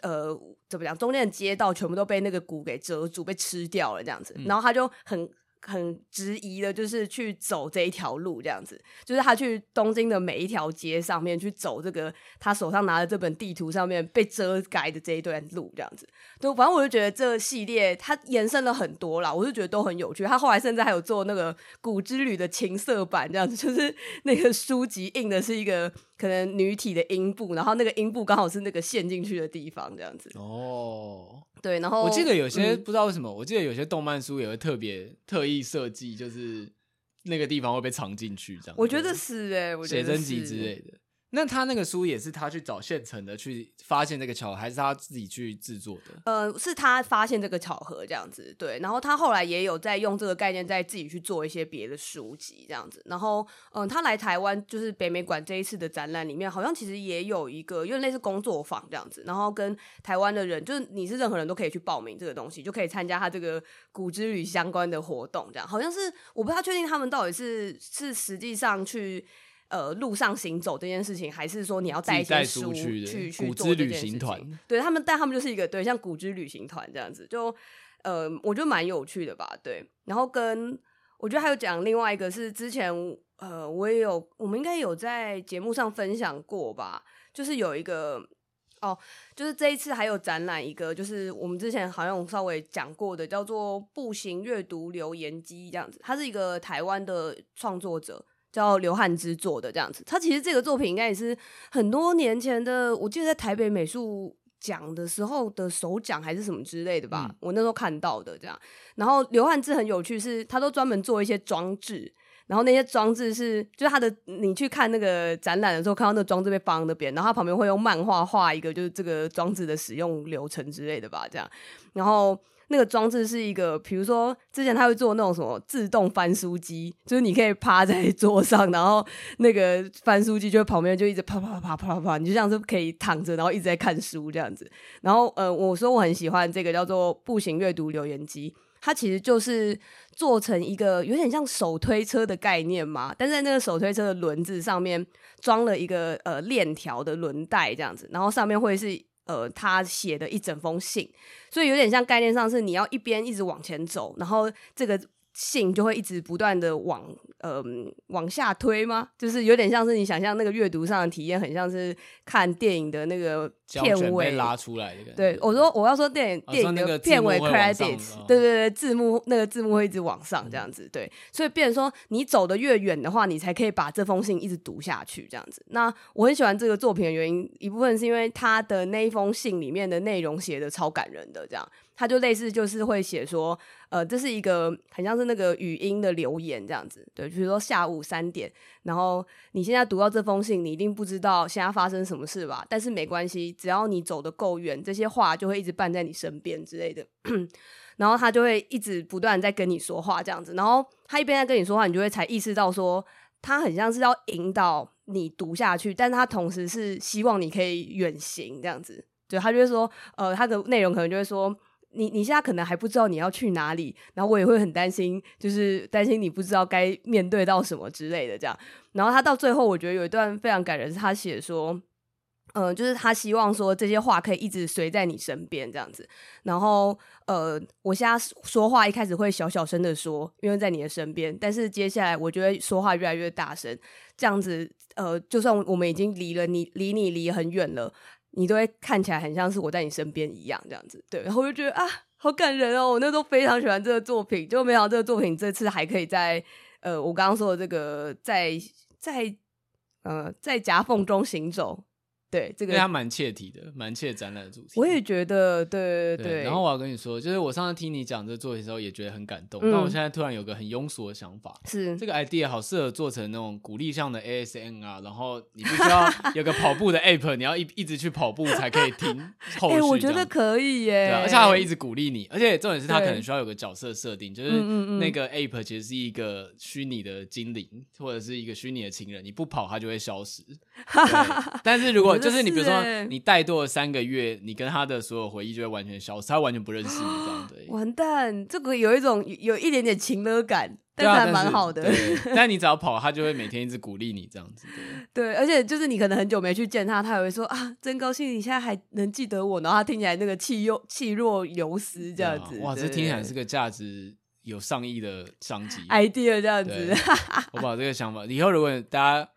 呃怎么讲，中间的街道全部都被那个谷给遮住，被吃掉了这样子，然后他就很。很质疑的，就是去走这一条路，这样子，就是他去东京的每一条街上面去走这个，他手上拿的这本地图上面被遮盖的这一段路，这样子。对，反正我就觉得这个系列它延伸了很多啦，我就觉得都很有趣。他后来甚至还有做那个《古之旅》的情色版，这样子，就是那个书籍印的是一个可能女体的阴部，然后那个阴部刚好是那个陷进去的地方，这样子。哦。对，然后我记得有些、嗯、不知道为什么，我记得有些动漫书也会特别特意设计，就是那个地方会被藏进去，这样。我觉得是哎、欸，写真集之类的。那他那个书也是他去找现成的去发现这个巧合，还是他自己去制作的？呃，是他发现这个巧合这样子，对。然后他后来也有在用这个概念，在自己去做一些别的书籍这样子。然后，嗯、他来台湾就是北美馆这一次的展览里面，好像其实也有一个，因为类似工作坊这样子。然后跟台湾的人，就是你是任何人都可以去报名这个东西，就可以参加他这个古之旅相关的活动。这样好像是我不太确定他们到底是是实际上去。呃，路上行走这件事情，还是说你要带一些书去去，去做这件事情？对他们，但他们就是一个对，像古之旅行团这样子，就呃，我觉得蛮有趣的吧。对，然后跟我觉得还有讲另外一个是之前呃，我也有我们应该有在节目上分享过吧，就是有一个哦，就是这一次还有展览一个，就是我们之前好像稍微讲过的，叫做步行阅读留言机这样子，他是一个台湾的创作者。叫刘汉之做的这样子，他其实这个作品应该也是很多年前的，我记得在台北美术奖的时候的首奖还是什么之类的吧，嗯、我那时候看到的这样。然后刘汉之很有趣是，是他都专门做一些装置，然后那些装置是就是他的，你去看那个展览的时候，看到那个装置被放那边，然后他旁边会用漫画画一个就是这个装置的使用流程之类的吧，这样，然后。那个装置是一个，比如说之前他会做那种什么自动翻书机，就是你可以趴在 桌上，然后那个翻书机就旁边就一直啪啪啪啪啪啪，你就像是可以躺着，然后一直在看书这样子。然后呃，我说我很喜欢这个叫做步行阅读留言机，它其实就是做成一个有点像手推车的概念嘛，但是在那个手推车的轮子上面装了一个呃链条的轮带这样子，然后上面会是。呃，他写的一整封信，所以有点像概念上是你要一边一直往前走，然后这个。信就会一直不断的往呃往下推吗？就是有点像是你想象那个阅读上的体验，很像是看电影的那个片尾拉出来的。对，我说我要说电影、哦、电影的片尾 credits，对对对，字幕那个字幕会一直往上这样子。对，所以变成说你走得越远的话，你才可以把这封信一直读下去这样子。那我很喜欢这个作品的原因，一部分是因为他的那一封信里面的内容写的超感人的这样。他就类似就是会写说，呃，这是一个很像是那个语音的留言这样子，对，比如说下午三点，然后你现在读到这封信，你一定不知道现在发生什么事吧？但是没关系，只要你走得够远，这些话就会一直伴在你身边之类的。然后他就会一直不断在跟你说话这样子，然后他一边在跟你说话，你就会才意识到说，他很像是要引导你读下去，但是他同时是希望你可以远行这样子，对，他就会说，呃，他的内容可能就会说。你你现在可能还不知道你要去哪里，然后我也会很担心，就是担心你不知道该面对到什么之类的这样。然后他到最后，我觉得有一段非常感人，是他写说，嗯、就是他希望说这些话可以一直随在你身边这样子。然后呃，我现在说话一开始会小小声的说，因为在你的身边，但是接下来我觉得说话越来越大声，这样子呃，就算我们已经离了你，离你离很远了。你都会看起来很像是我在你身边一样，这样子，对，然后我就觉得啊，好感人哦！我那时候非常喜欢这个作品，就没想到这个作品这次还可以在呃，我刚刚说的这个在在呃在夹缝中行走对，这个因为它蛮切题的，蛮切展览的主题。我也觉得，对对对。然后我要跟你说，就是我上次听你讲这个作品的时候，也觉得很感动。那、嗯、我现在突然有个很庸俗的想法，是这个 idea 好适合做成那种鼓励向的 ASMR 啊。然后你必须要 有个跑步的 app，你要一一直去跑步才可以听 后续。哎、欸，我觉得可以耶。对，而且它会一直鼓励你，而且重点是他可能需要有个角色设定，就是那个 app 其实是一个虚拟的精灵或者是一个虚拟的情人，你不跑它就会消失。但是如果就是你比如说。你怠惰了三个月，你跟他的所有回忆就会完全消失，他完全不认识你这样对。完蛋，这个有一种有一点点情勒感，但是还蛮好的。但你只要跑，他就会每天一直鼓励你这样子。对，对，而且就是你可能很久没去见他，他也会说啊，真高兴你现在还能记得我。然后他听起来那个气又气若游丝这样子。哇，这听起来是个价值有上亿的商机 idea 这样子。我把这个想法以后如果大家。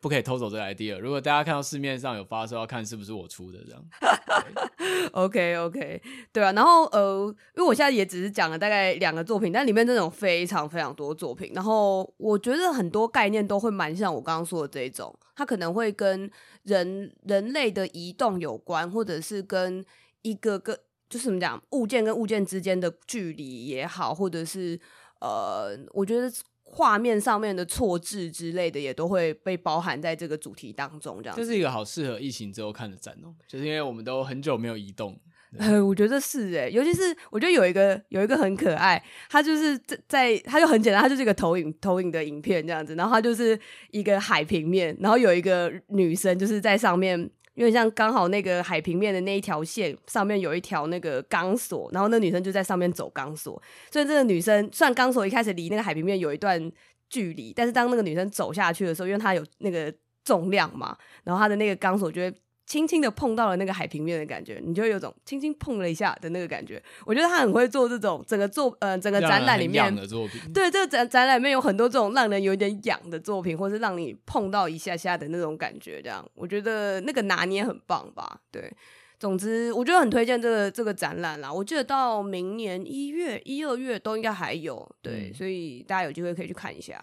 不可以偷走这个 idea。如果大家看到市面上有发售，要看是不是我出的这样。OK OK，对啊。然后呃，因为我现在也只是讲了大概两个作品，但里面这种非常非常多作品。然后我觉得很多概念都会蛮像我刚刚说的这种，它可能会跟人人类的移动有关，或者是跟一个个就是怎么讲物件跟物件之间的距离也好，或者是呃，我觉得。画面上面的错置之类的也都会被包含在这个主题当中，这样。这是一个好适合疫情之后看的展哦，就是因为我们都很久没有移动。呃，我觉得是诶，尤其是我觉得有一个有一个很可爱，它就是在在，他就很简单，它就是一个投影投影的影片这样子，然后它就是一个海平面，然后有一个女生就是在上面。因为像刚好那个海平面的那一条线上面有一条那个钢索，然后那女生就在上面走钢索，所以这个女生虽然钢索一开始离那个海平面有一段距离，但是当那个女生走下去的时候，因为她有那个重量嘛，然后她的那个钢索就会。轻轻的碰到了那个海平面的感觉，你就有种轻轻碰了一下的那个感觉。我觉得他很会做这种整个作呃整个展览里面的作品。对，这个展展览里面有很多这种让人有点痒的作品，或是让你碰到一下下的那种感觉。这样，我觉得那个拿捏很棒吧。对，总之我觉得很推荐这个这个展览啦。我记得到明年一月一二月都应该还有。对，嗯，所以大家有机会可以去看一下。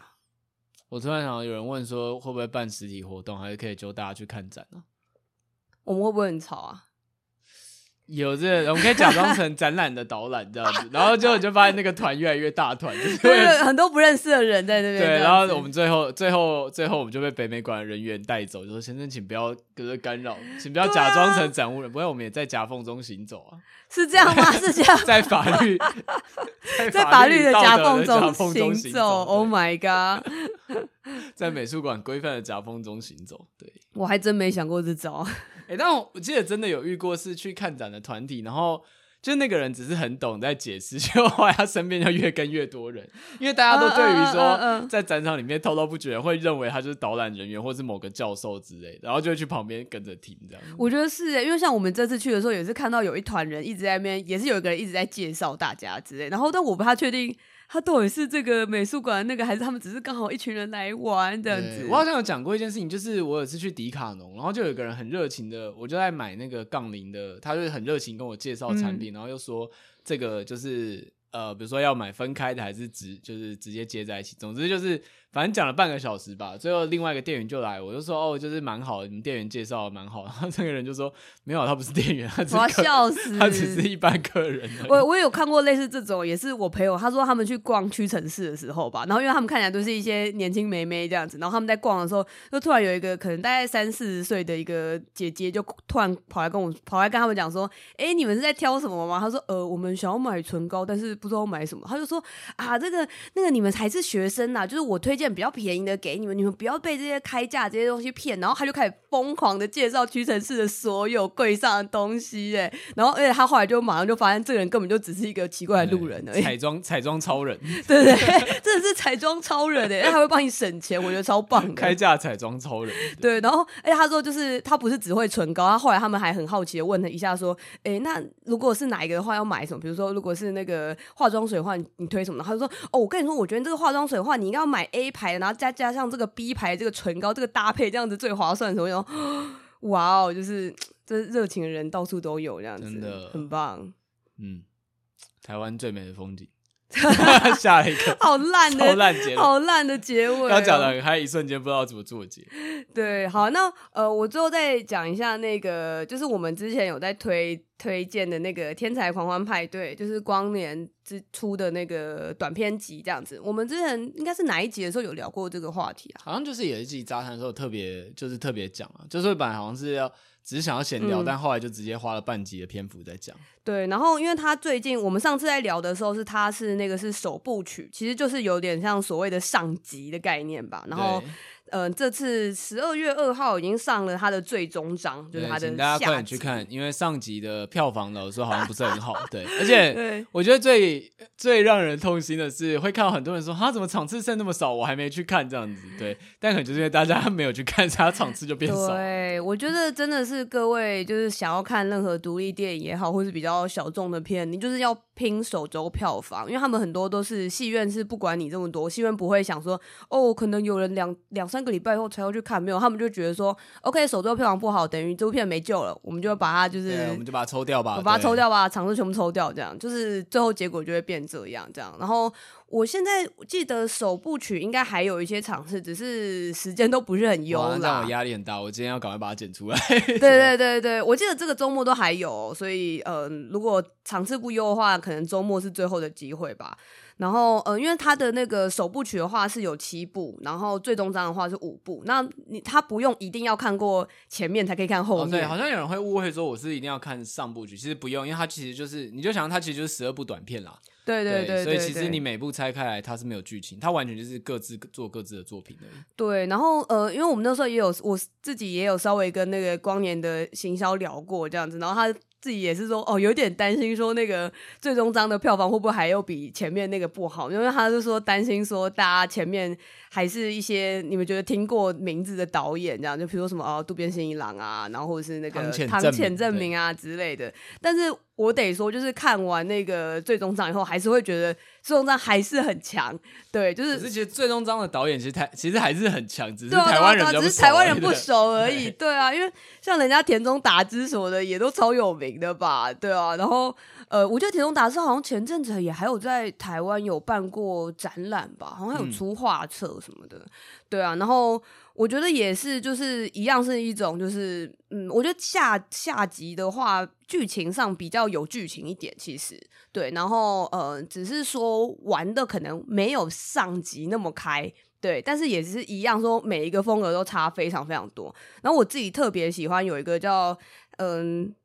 我突然想到有人问说，会不会办实体活动，还是可以揪大家去看展呢？我们会不会很吵啊？有这个，我们可以假装成展览的导览这样子，然后结果就发现那个团越来越大团，就是 很多不认识的人在那边。对，然后我们最后、最后、最后，我们就被北美馆人员带走，就说：“先生，请不要隔着干扰，请不要假装成展务人，不然我们也在夹缝中行走啊。”是这样吗？是这样，在法律在法律的夹缝中行走。Oh my god！在美术馆规范的夹缝中行走，对，我还真没想过这招。哎、欸，但我我记得真的有遇过是去看展的团体，然后就那个人只是很懂在解释，就后来他身边就越跟越多人，因为大家都对于说在展场里面滔滔不绝的会认为他就是导览人员或是某个教授之类的，然后就会去旁边跟着听这样。我觉得是，因为像我们这次去的时候也是看到有一团人一直在那边，也是有一个人一直在介绍大家之类，然后但我不太确定。他到底是这个美术馆那个，还是他们只是刚好一群人来玩这样子？我好像有讲过一件事情，就是我有一次去迪卡侬，然后就有一个人很热情的，我就在买那个杠铃的，他就很热情跟我介绍产品，嗯、然后又说这个就是呃，比如说要买分开的还是直，就是直接接在一起，总之就是。反正讲了半个小时吧，最后另外一个店员就来，我就说哦，就是蛮好的，你们店员介绍的蛮好。然后这个人就说没有，他不是店员，他只是客，笑死，他只是一般客人。我我也有看过类似这种，也是我朋友他说他们去逛屈臣氏的时候吧，然后因为他们看起来都是一些年轻妹妹这样子，然后他们在逛的时候，就突然有一个可能大概三四十岁的一个姐姐，就突然跑来跟我跑来跟他们讲说，哎，你们是在挑什么吗？他说呃，我们想要买唇膏，但是不知道买什么。他就说啊，这个那个你们还是学生呐，就是我推荐比较便宜的。给你们，你们不要被这些开价这些东西骗。然后他就开始疯狂的介绍屈臣氏的所有柜上的东西，哎，然后而且他后来就马上就发现，这个人根本就只是一个奇怪的路人而已。彩妆彩妆超人，对对对，真的是彩妆超人哎，他会帮你省钱，我觉得超棒的。开价彩妆超人，对，然后而且他说就是他不是只会唇膏，他后来他们还很好奇的问了一下说，哎，那如果是哪一个的话要买什么？比如说如果是那个化妆水的话，你推什么？他就说哦，我跟你说，我觉得这个化妆水的话，你应该要买 A 牌，然后再加。上这个 B 牌这个唇膏这个搭配这样子最划算的时候，哇哦，就是这热情的人到处都有这样子，真的很棒。嗯，台湾最美的风景，下一个好烂的，烂结，好烂的结尾。刚讲的还一瞬间不知道怎么做结。对，好，那呃，我最后再讲一下那个，就是我们之前有在推推荐的那个《天才狂欢派对》，就是光年之出的那个短篇集这样子。我们之前应该是哪一集的时候有聊过这个话题啊？好像就是有一集杂谈的时候特别，就是特别讲啊，就是本来好像是要。只是想要闲聊，嗯，但后来就直接花了半集的篇幅在讲。对，然后因为他最近我们上次在聊的时候是他是那个是首部曲，其实就是有点像所谓的上集的概念吧。然后。嗯、呃，这次十二月二号已经上了他的最终章，就是他的。请大家快点去看，因为上集的票房老实说好像不是很好。对，而且我觉得最最让人痛心的是，会看到很多人说，他怎么场次剩那么少，我还没去看这样子。对，但可能就是因为大家没有去看，他场次就变少。对，我觉得真的是各位就是想要看任何独立电影也好，或是比较小众的片，你就是要拼首周票房，因为他们很多都是戏院是不管你这么多，戏院不会想说哦，可能有人两两三个礼拜以后才要去看，没有，他们就觉得说，OK，首周票房不好，等于这部片没救了，我们就把它就是，我们就把它抽掉吧，我把它抽掉吧，场次全部抽掉，这样就是最后结果就会变这样，这样。然后我现在记得首部曲应该还有一些场次，只是时间都不是很优啦，让我压力很大，我今天要赶快把它剪出来。对对对对，我记得这个周末都还有，所以呃，如果场次不优的话，可能周末是最后的机会吧。然后，呃，因为他的那个首部曲的话是有七部，然后最终章的话是五部。那你他不用一定要看过前面才可以看后面。哦、对，好像有人会误会说我是一定要看上部曲，其实不用，因为它其实就是你就想它其实就是十二部短片啦。对对对，对，对，对，所以其实你每部拆开来，它是没有剧情，它完全就是各自做各自的作品的。对，然后呃，因为我们那时候也有我自己也有稍微跟那个光年的行销聊过这样子，然后他。自己也是说哦，有点担心说那个最终章的票房会不会还有比前面那个不好？因为他就说担心说大家前面还是一些你们觉得听过名字的导演这样，就比如说什么哦渡边信一郎啊，然后或者是那个汤浅正明啊之类的，但是。我得说，就是看完那个最终章以后，还是会觉得最终章还是很强。对，就是。可是其实最终章的导演其实台其实还是很强，只是台湾人、啊、只是台湾人不熟而已。对啊，因为像人家田中达之什么的也都超有名的吧？对啊，然后呃，我觉得田中达斯好像前阵子也还有在台湾有办过展览吧，好像还有出画册什么的、嗯。对啊，然后。我觉得也是，就是一样是一种，就是嗯，我觉得下下集的话，剧情上比较有剧情一点，其实对，然后呃，只是说玩的可能没有上集那么开，对，但是也是一样，说每一个风格都差非常非常多。然后我自己特别喜欢有一个叫嗯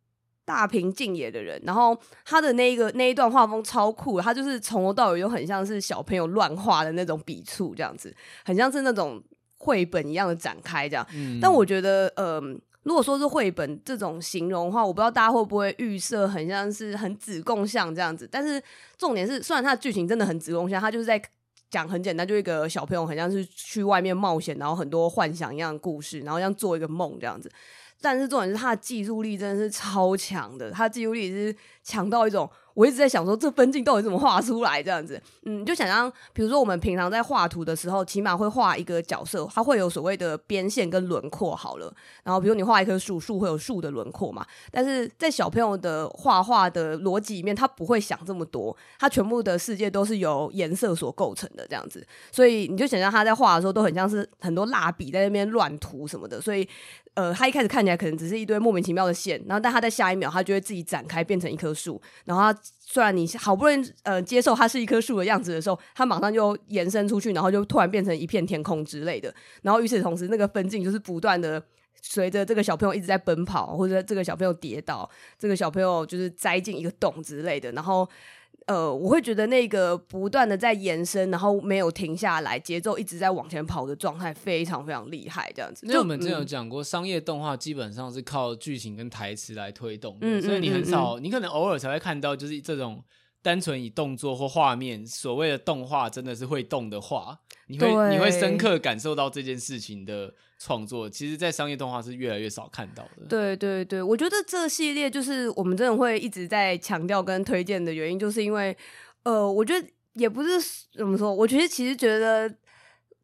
大平静野的人，然后他的那一个那一段画风超酷，他就是从头到尾又很像是小朋友乱画的那种笔触，这样子，很像是那种。绘本一样的展开，这样、嗯。但我觉得，呃，如果说是绘本这种形容的话，我不知道大家会不会预设很像是很子贡像这样子。但是重点是，虽然它的剧情真的很子贡像，它就是在讲很简单，就一个小朋友很像是去外面冒险，然后很多幻想一样的故事，然后像做一个梦这样子。但是重点是，他的技术力真的是超强的，他技术力是强到一种。我一直在想说，这分镜到底怎么画出来？这样子，嗯，就想象，比如说我们平常在画图的时候，起码会画一个角色，它会有所谓的边线跟轮廓。好了，然后比如你画一棵树，树会有树的轮廓嘛。但是在小朋友的画画的逻辑里面，他不会想这么多，他全部的世界都是由颜色所构成的这样子。所以你就想象他在画的时候，都很像是很多蜡笔在那边乱涂什么的。所以，呃，他一开始看起来可能只是一堆莫名其妙的线，然后但他在下一秒，他就会自己展开变成一棵树，然后他。虽然你好不容易呃接受它是一棵树的样子的时候，它马上就延伸出去，然后就突然变成一片天空之类的。然后与此同时，那个分镜就是不断的随着这个小朋友一直在奔跑，或者这个小朋友跌倒，这个小朋友就是栽进一个洞之类的，然后。呃，我会觉得那个不断的在延伸，然后没有停下来，节奏一直在往前跑的状态非常非常厉害，这样子。因为我们之前有讲过，商业动画基本上是靠剧情跟台词来推动的，嗯，所以你很少，嗯，你可能偶尔才会看到，就是这种单纯以动作或画面，所谓的动画真的是会动的画，你会你会深刻感受到这件事情的。创作其实，在商业动画是越来越少看到的。对对对，我觉得这系列就是我们真的会一直在强调跟推荐的原因，就是因为，呃，我觉得也不是怎么说，我觉得其实觉得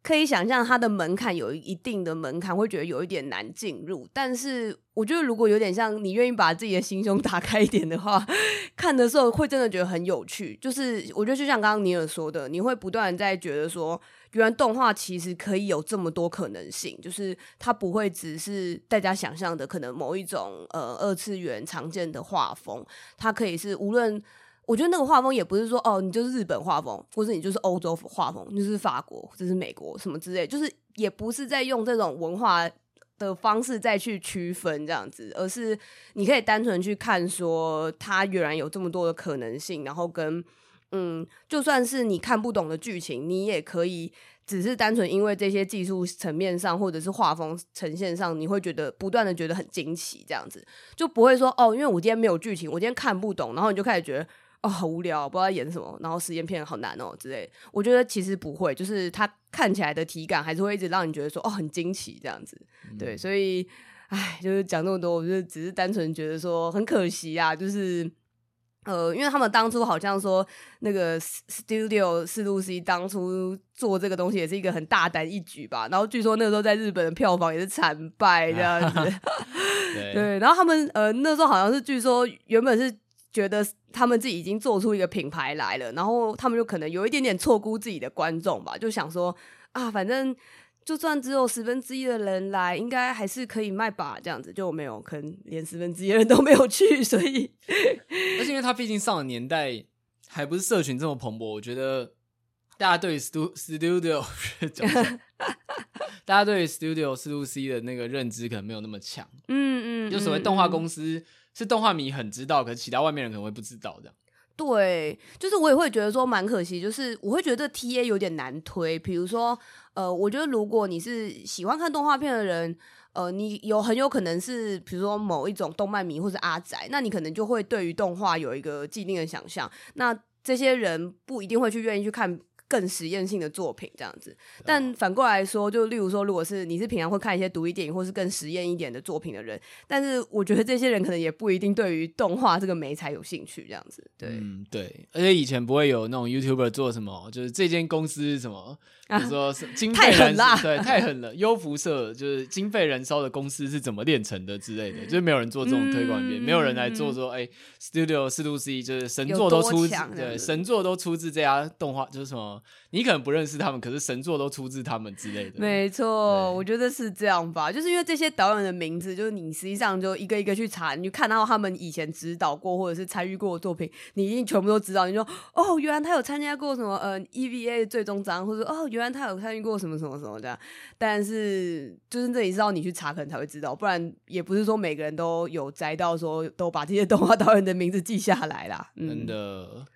可以想象它的门槛有一定的门槛，会觉得有一点难进入。但是我觉得如果有点像你愿意把自己的心胸 打开一点的话，看的时候会真的觉得很有趣。就是我觉得就像刚刚尼尔说的，你会不断在觉得说，原来动画其实可以有这么多可能性，就是它不会只是大家想象的可能某一种呃二次元常见的画风，它可以是无论。我觉得那个画风也不是说哦，你就是日本画风，或者你就是欧洲画风，就是法国或者是美国什么之类，就是也不是在用这种文化的方式再去区分这样子，而是你可以单纯去看说它原来有这么多的可能性，然后跟嗯，就算是你看不懂的剧情，你也可以只是单纯因为这些技术层面上或者是画风呈现上，你会觉得不断的觉得很惊奇，这样子就不会说哦，因为我今天没有剧情，我今天看不懂，然后你就开始觉得。哦，好无聊，不知道演什么，然后实验片好难哦之类。我觉得其实不会，就是它看起来的体感还是会一直让你觉得说哦很惊奇这样子。嗯、对，所以唉，就是讲那么多，我就只是单纯觉得说很可惜啊，就是呃，因为他们当初好像说那个 Studio 四路 C 当初做这个东西也是一个很大胆一举吧，然后据说那个时候在日本的票房也是惨败这样子。对，对，然后他们呃那时候好像是据说原本是。觉得他们自己已经做出一个品牌来了，然后他们就可能有一点点错估自己的观众吧，就想说啊，反正就算只有十分之一的人来，应该还是可以卖吧，这样子就没有，可能连十分之一的人都没有去，所以，而且因为他毕竟上了年代还不是社群这么蓬勃，我觉得大家对 stu studio 大家对 studio 四路 C 的那个认知可能没有那么强，嗯嗯，就所谓动画公司。是动画迷很知道，可是其他外面人可能会不知道这样。对，就是我也会觉得说蛮可惜，就是我会觉得 TA 有点难推。比如说，呃，我觉得如果你是喜欢看动画片的人，呃，你有很有可能是比如说某一种动漫迷或是阿宅，那你可能就会对于动画有一个既定的想象。那这些人不一定会去愿意去看。更实验性的作品这样子，但反过来说，就例如说，如果是你是平常会看一些独立电影或是更实验一点的作品的人，但是我觉得这些人可能也不一定对于动画这个媒材有兴趣这样子。对，嗯，对，而且以前不会有那种 YouTuber 做什么，就是这间公司是什么，比如说是经费燃烧，对，太狠了，优辐射就是经费燃烧的公司是怎么炼成的之类的，就是没有人做这种推广片，嗯、没有人来做说，哎、欸、，Studio 四度 C 就是神作都出自，对，神作都出自这家动画，就是什么。你可能不认识他们，可是神作都出自他们之类的。没错，我觉得是这样吧，就是因为这些导演的名字，就是你实际上就一个一个去查，你就看到他们以前指导过或者是参与过的作品，你一定全部都知道。你说哦，原来他有参加过什么呃 EVA 最终章，或者哦，原来他有参与过什么什么什么这样。但是就是这里是要你去查，可能才会知道，不然也不是说每个人都有摘到说都把这些动画导演的名字记下来啦。嗯、真的。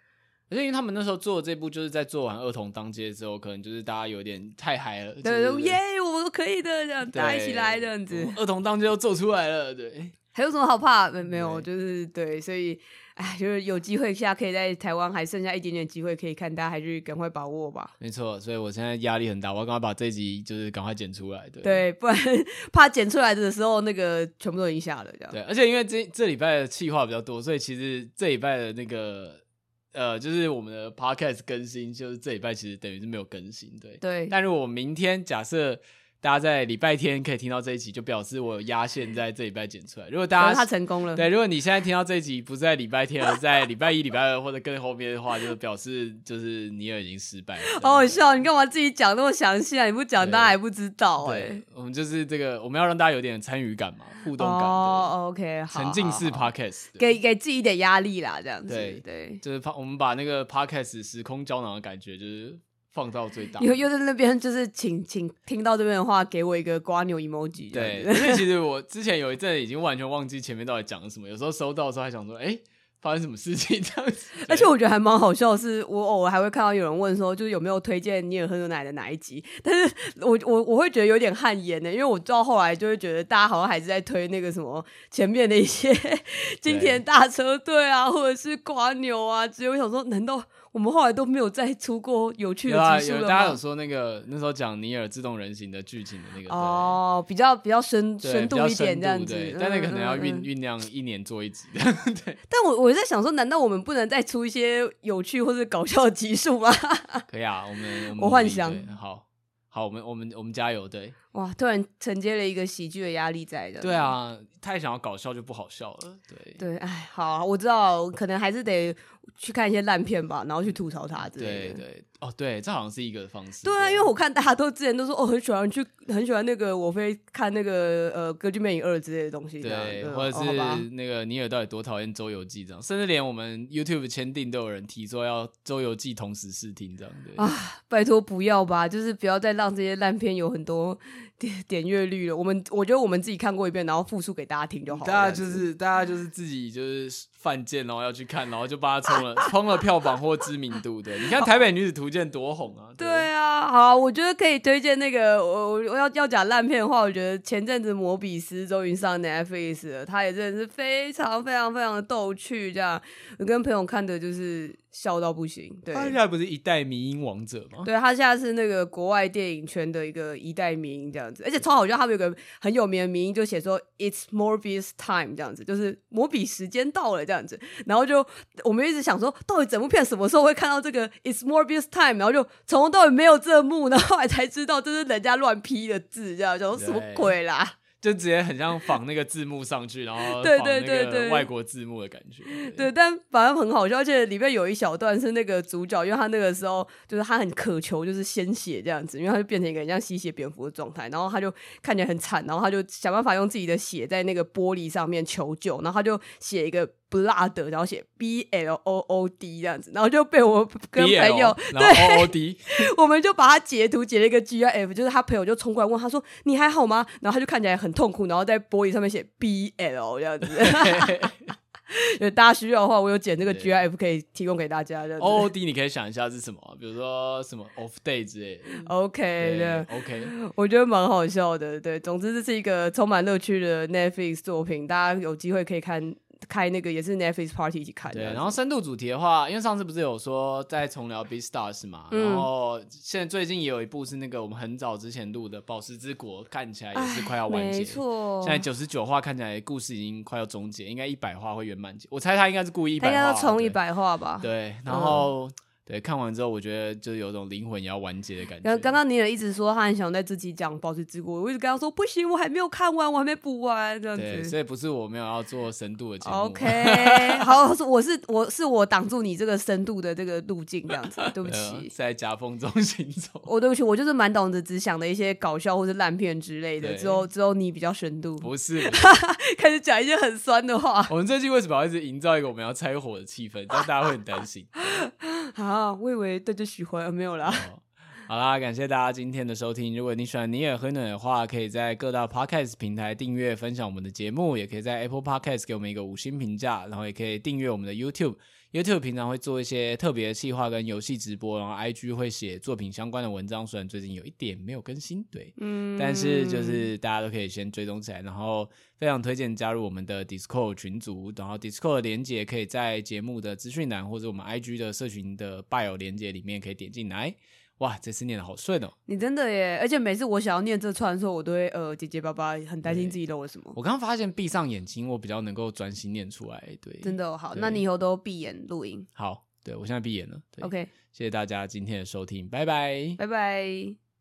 而且因为他们那时候做的这部，就是在做完《儿童当街》之后，可能就是大家有点太嗨了，对耶，我们可以的，这样大家一起来这样子，《儿童当街》又做出来了，对，还有什么好怕？没没有，就是对，所以哎，就是有机会下可以在台湾还剩下一点点机会可以看，大家还是赶快把握吧。没错，所以我现在压力很大，我要赶快把这一集就是赶快剪出来，对，对，不然怕剪出来的时候那个全部都已经下了，这样。对，而且因为这这礼拜的气话比较多，所以其实这礼拜的那个。呃，就是我们的 podcast 更新，就是这礼拜其实等于是没有更新，对。对。但如果明天假设。大家在礼拜天可以听到这一集，就表示我有压线在这礼拜剪出来。如果大家他成功了，对，如果你现在听到这一集不是在礼拜天，而在礼拜一、礼拜二或者更后面的话，就表示就是你也已经失败了。好好笑，你干嘛自己讲那么详细啊？你不讲，大家还不知道哎、欸。我们就是这个，我们要让大家有点参与感嘛，互动感。哦，OK，沉浸式 Podcast，给给自己一点压力啦，这样子。对对，就是把我们把那个 Podcast 时空胶囊的感觉，就是。放到最大，又又在那边，就是请请听到这边的话，给我一个瓜牛 emoji。对，因为其实我之前有一阵已经完全忘记前面到底讲了什么，有时候收到的时候还想说，哎、欸，发生什么事情这样子。而且我觉得还蛮好笑的是，我偶尔还会看到有人问说，就是有没有推荐尼尔喝牛奶的哪一集？但是我我我会觉得有点汗颜的，因为我到后来就会觉得大家好像还是在推那个什么前面的一些 金田大车队啊，或者是瓜牛啊，只有我想说，难道？我们后来都没有再出过有趣的集数了？大家有说那个那时候讲尼尔自动人形的剧情的那个哦，比较比较深深度一点这样子，对，但那个可能要酝酝酿一年做一集。对，但我我在想说，难道我们不能再出一些有趣或者搞笑的集数吗？可以啊，我们我，我幻想好。好，我们我们我们加油，对。哇，突然承接了一个喜剧的压力在的。对啊，太想要搞笑就不好笑了。对对，哎，好啊，我知道，可能还是得去看一些烂片吧，然后去吐槽它之类的。对对，哦，对，这好像是一个方式。对啊，因为我看大家都之前都说哦，很喜欢去，很喜欢那个我非看那个呃《歌剧魅影二》之类的东西。对，或者是那个尼尔到底多讨厌《周游记》这样，甚至连我们 YouTube 签订都有人提说要《周游记》同时试听这样。对啊，拜托不要吧，就是不要再让这些烂片有很多。点 点阅率了，我们我觉得我们自己看过一遍，然后复述给大家听就好了。大家就是大家就是自己就是犯贱，然后要去看，然后就帮他冲了 冲了票房或知名度。的，你看《台北女子图鉴》多红啊！对，啊，好，我觉得可以推荐那个我我要要讲烂片的话，我觉得前阵子《摩比斯》终于上 Netflix 了，他也真的是非常非常非常的逗趣，这样我跟朋友看的就是。笑到不行，对，他现在不是一代迷音王者吗？对，他现在是那个国外电影圈的一个一代迷音这样子，而且超好笑。他们有个很有名的迷音，就写说 "It's Morbius time" 这样子，就是摩比时间到了这样子。然后就我们一直想说，到底整部片什么时候会看到这个 "It's Morbius time"？然后就从头到尾没有这幕，然后后来才知道这是人家乱批的字，这样叫什么鬼啦？就直接很像仿那个字幕上去，然后 对对对对外国字幕的感觉。对，但反正很好笑，而且里面有一小段是那个主角，因为他那个时候就是他很渴求就是鲜血这样子，因为他就变成一个很像吸血蝙蝠的状态，然后他就看起来很惨，然后他就想办法用自己的血在那个玻璃上面求救，然后他就写一个。blood，然后写 B L O O D 这样子，然后就被我跟朋友对 O O D，我们就把他截图截了一个 G I F，就是他朋友就冲过来问他说：“你还好吗？”然后他就看起来很痛苦，然后在玻璃上面写 B L 这样子。有大家需要的话，我有剪这个 G I F 可以提供给大家。O O D 你可以想一下是什么，比如说什么 Off Day 之类的。OK 的，OK，我觉得蛮好笑的。对，总之这是一个充满乐趣的 Netflix 作品，大家有机会可以看。开那个也是 Netflix Party 一起看。对，然后深度主题的话，因为上次不是有说在重聊 Beastars 嘛，嗯、然后现在最近也有一部是那个我们很早之前录的《宝石之国》，看起来也是快要完结。没错，现在九十九话看起来故事已经快要终结，应该一百话会圆满结。我猜他应该是故意一百话，他应该要冲一百话吧？对，然后。嗯对，看完之后我觉得就有种灵魂也要完结的感觉。然后刚刚你也一直说他很想在自己讲《保持之国》，我一直跟他说不行，我还没有看完，我还没补完这样子。对，所以不是我没有要做深度的节目。OK，好，我是我是我挡住你这个深度的这个路径这样子，对不起。在夹缝中 行走。我对不起，我就是满脑子只想的一些搞笑或者烂片之类的，之后之后你比较深度。不是，开始讲一些很酸的话。我们最近为什么要一直营造一个我们要拆火的气氛？让大家会很担心。好，我以为大家喜欢，没有啦。好啦，感谢大家今天的收听。如果你喜欢尼尔和暖的话，可以在各大 Podcast 平台订阅、分享我们的节目，也可以在 Apple Podcast 给我们一个五星评价，然后也可以订阅我们的 YouTube。YouTube 平常会做一些特别的企划跟游戏直播，然后 IG 会写作品相关的文章。虽然最近有一点没有更新，对，嗯，但是就是大家都可以先追踪起来，然后非常推荐加入我们的 Discord 群组，然后 Discord 的连接可以在节目的资讯栏或者我们 IG 的社群的 Bio 连接里面可以点进来。哇，这次念得好顺哦！你真的耶，而且每次我想要念这串的时候，我都会呃结结巴巴，很担心自己漏了什么。我刚刚发现闭上眼睛，我比较能够专心念出来。对，真的哦好，那你以后都闭眼录音。好，对，我现在闭眼了。对，OK，谢谢大家今天的收听，拜拜，拜拜。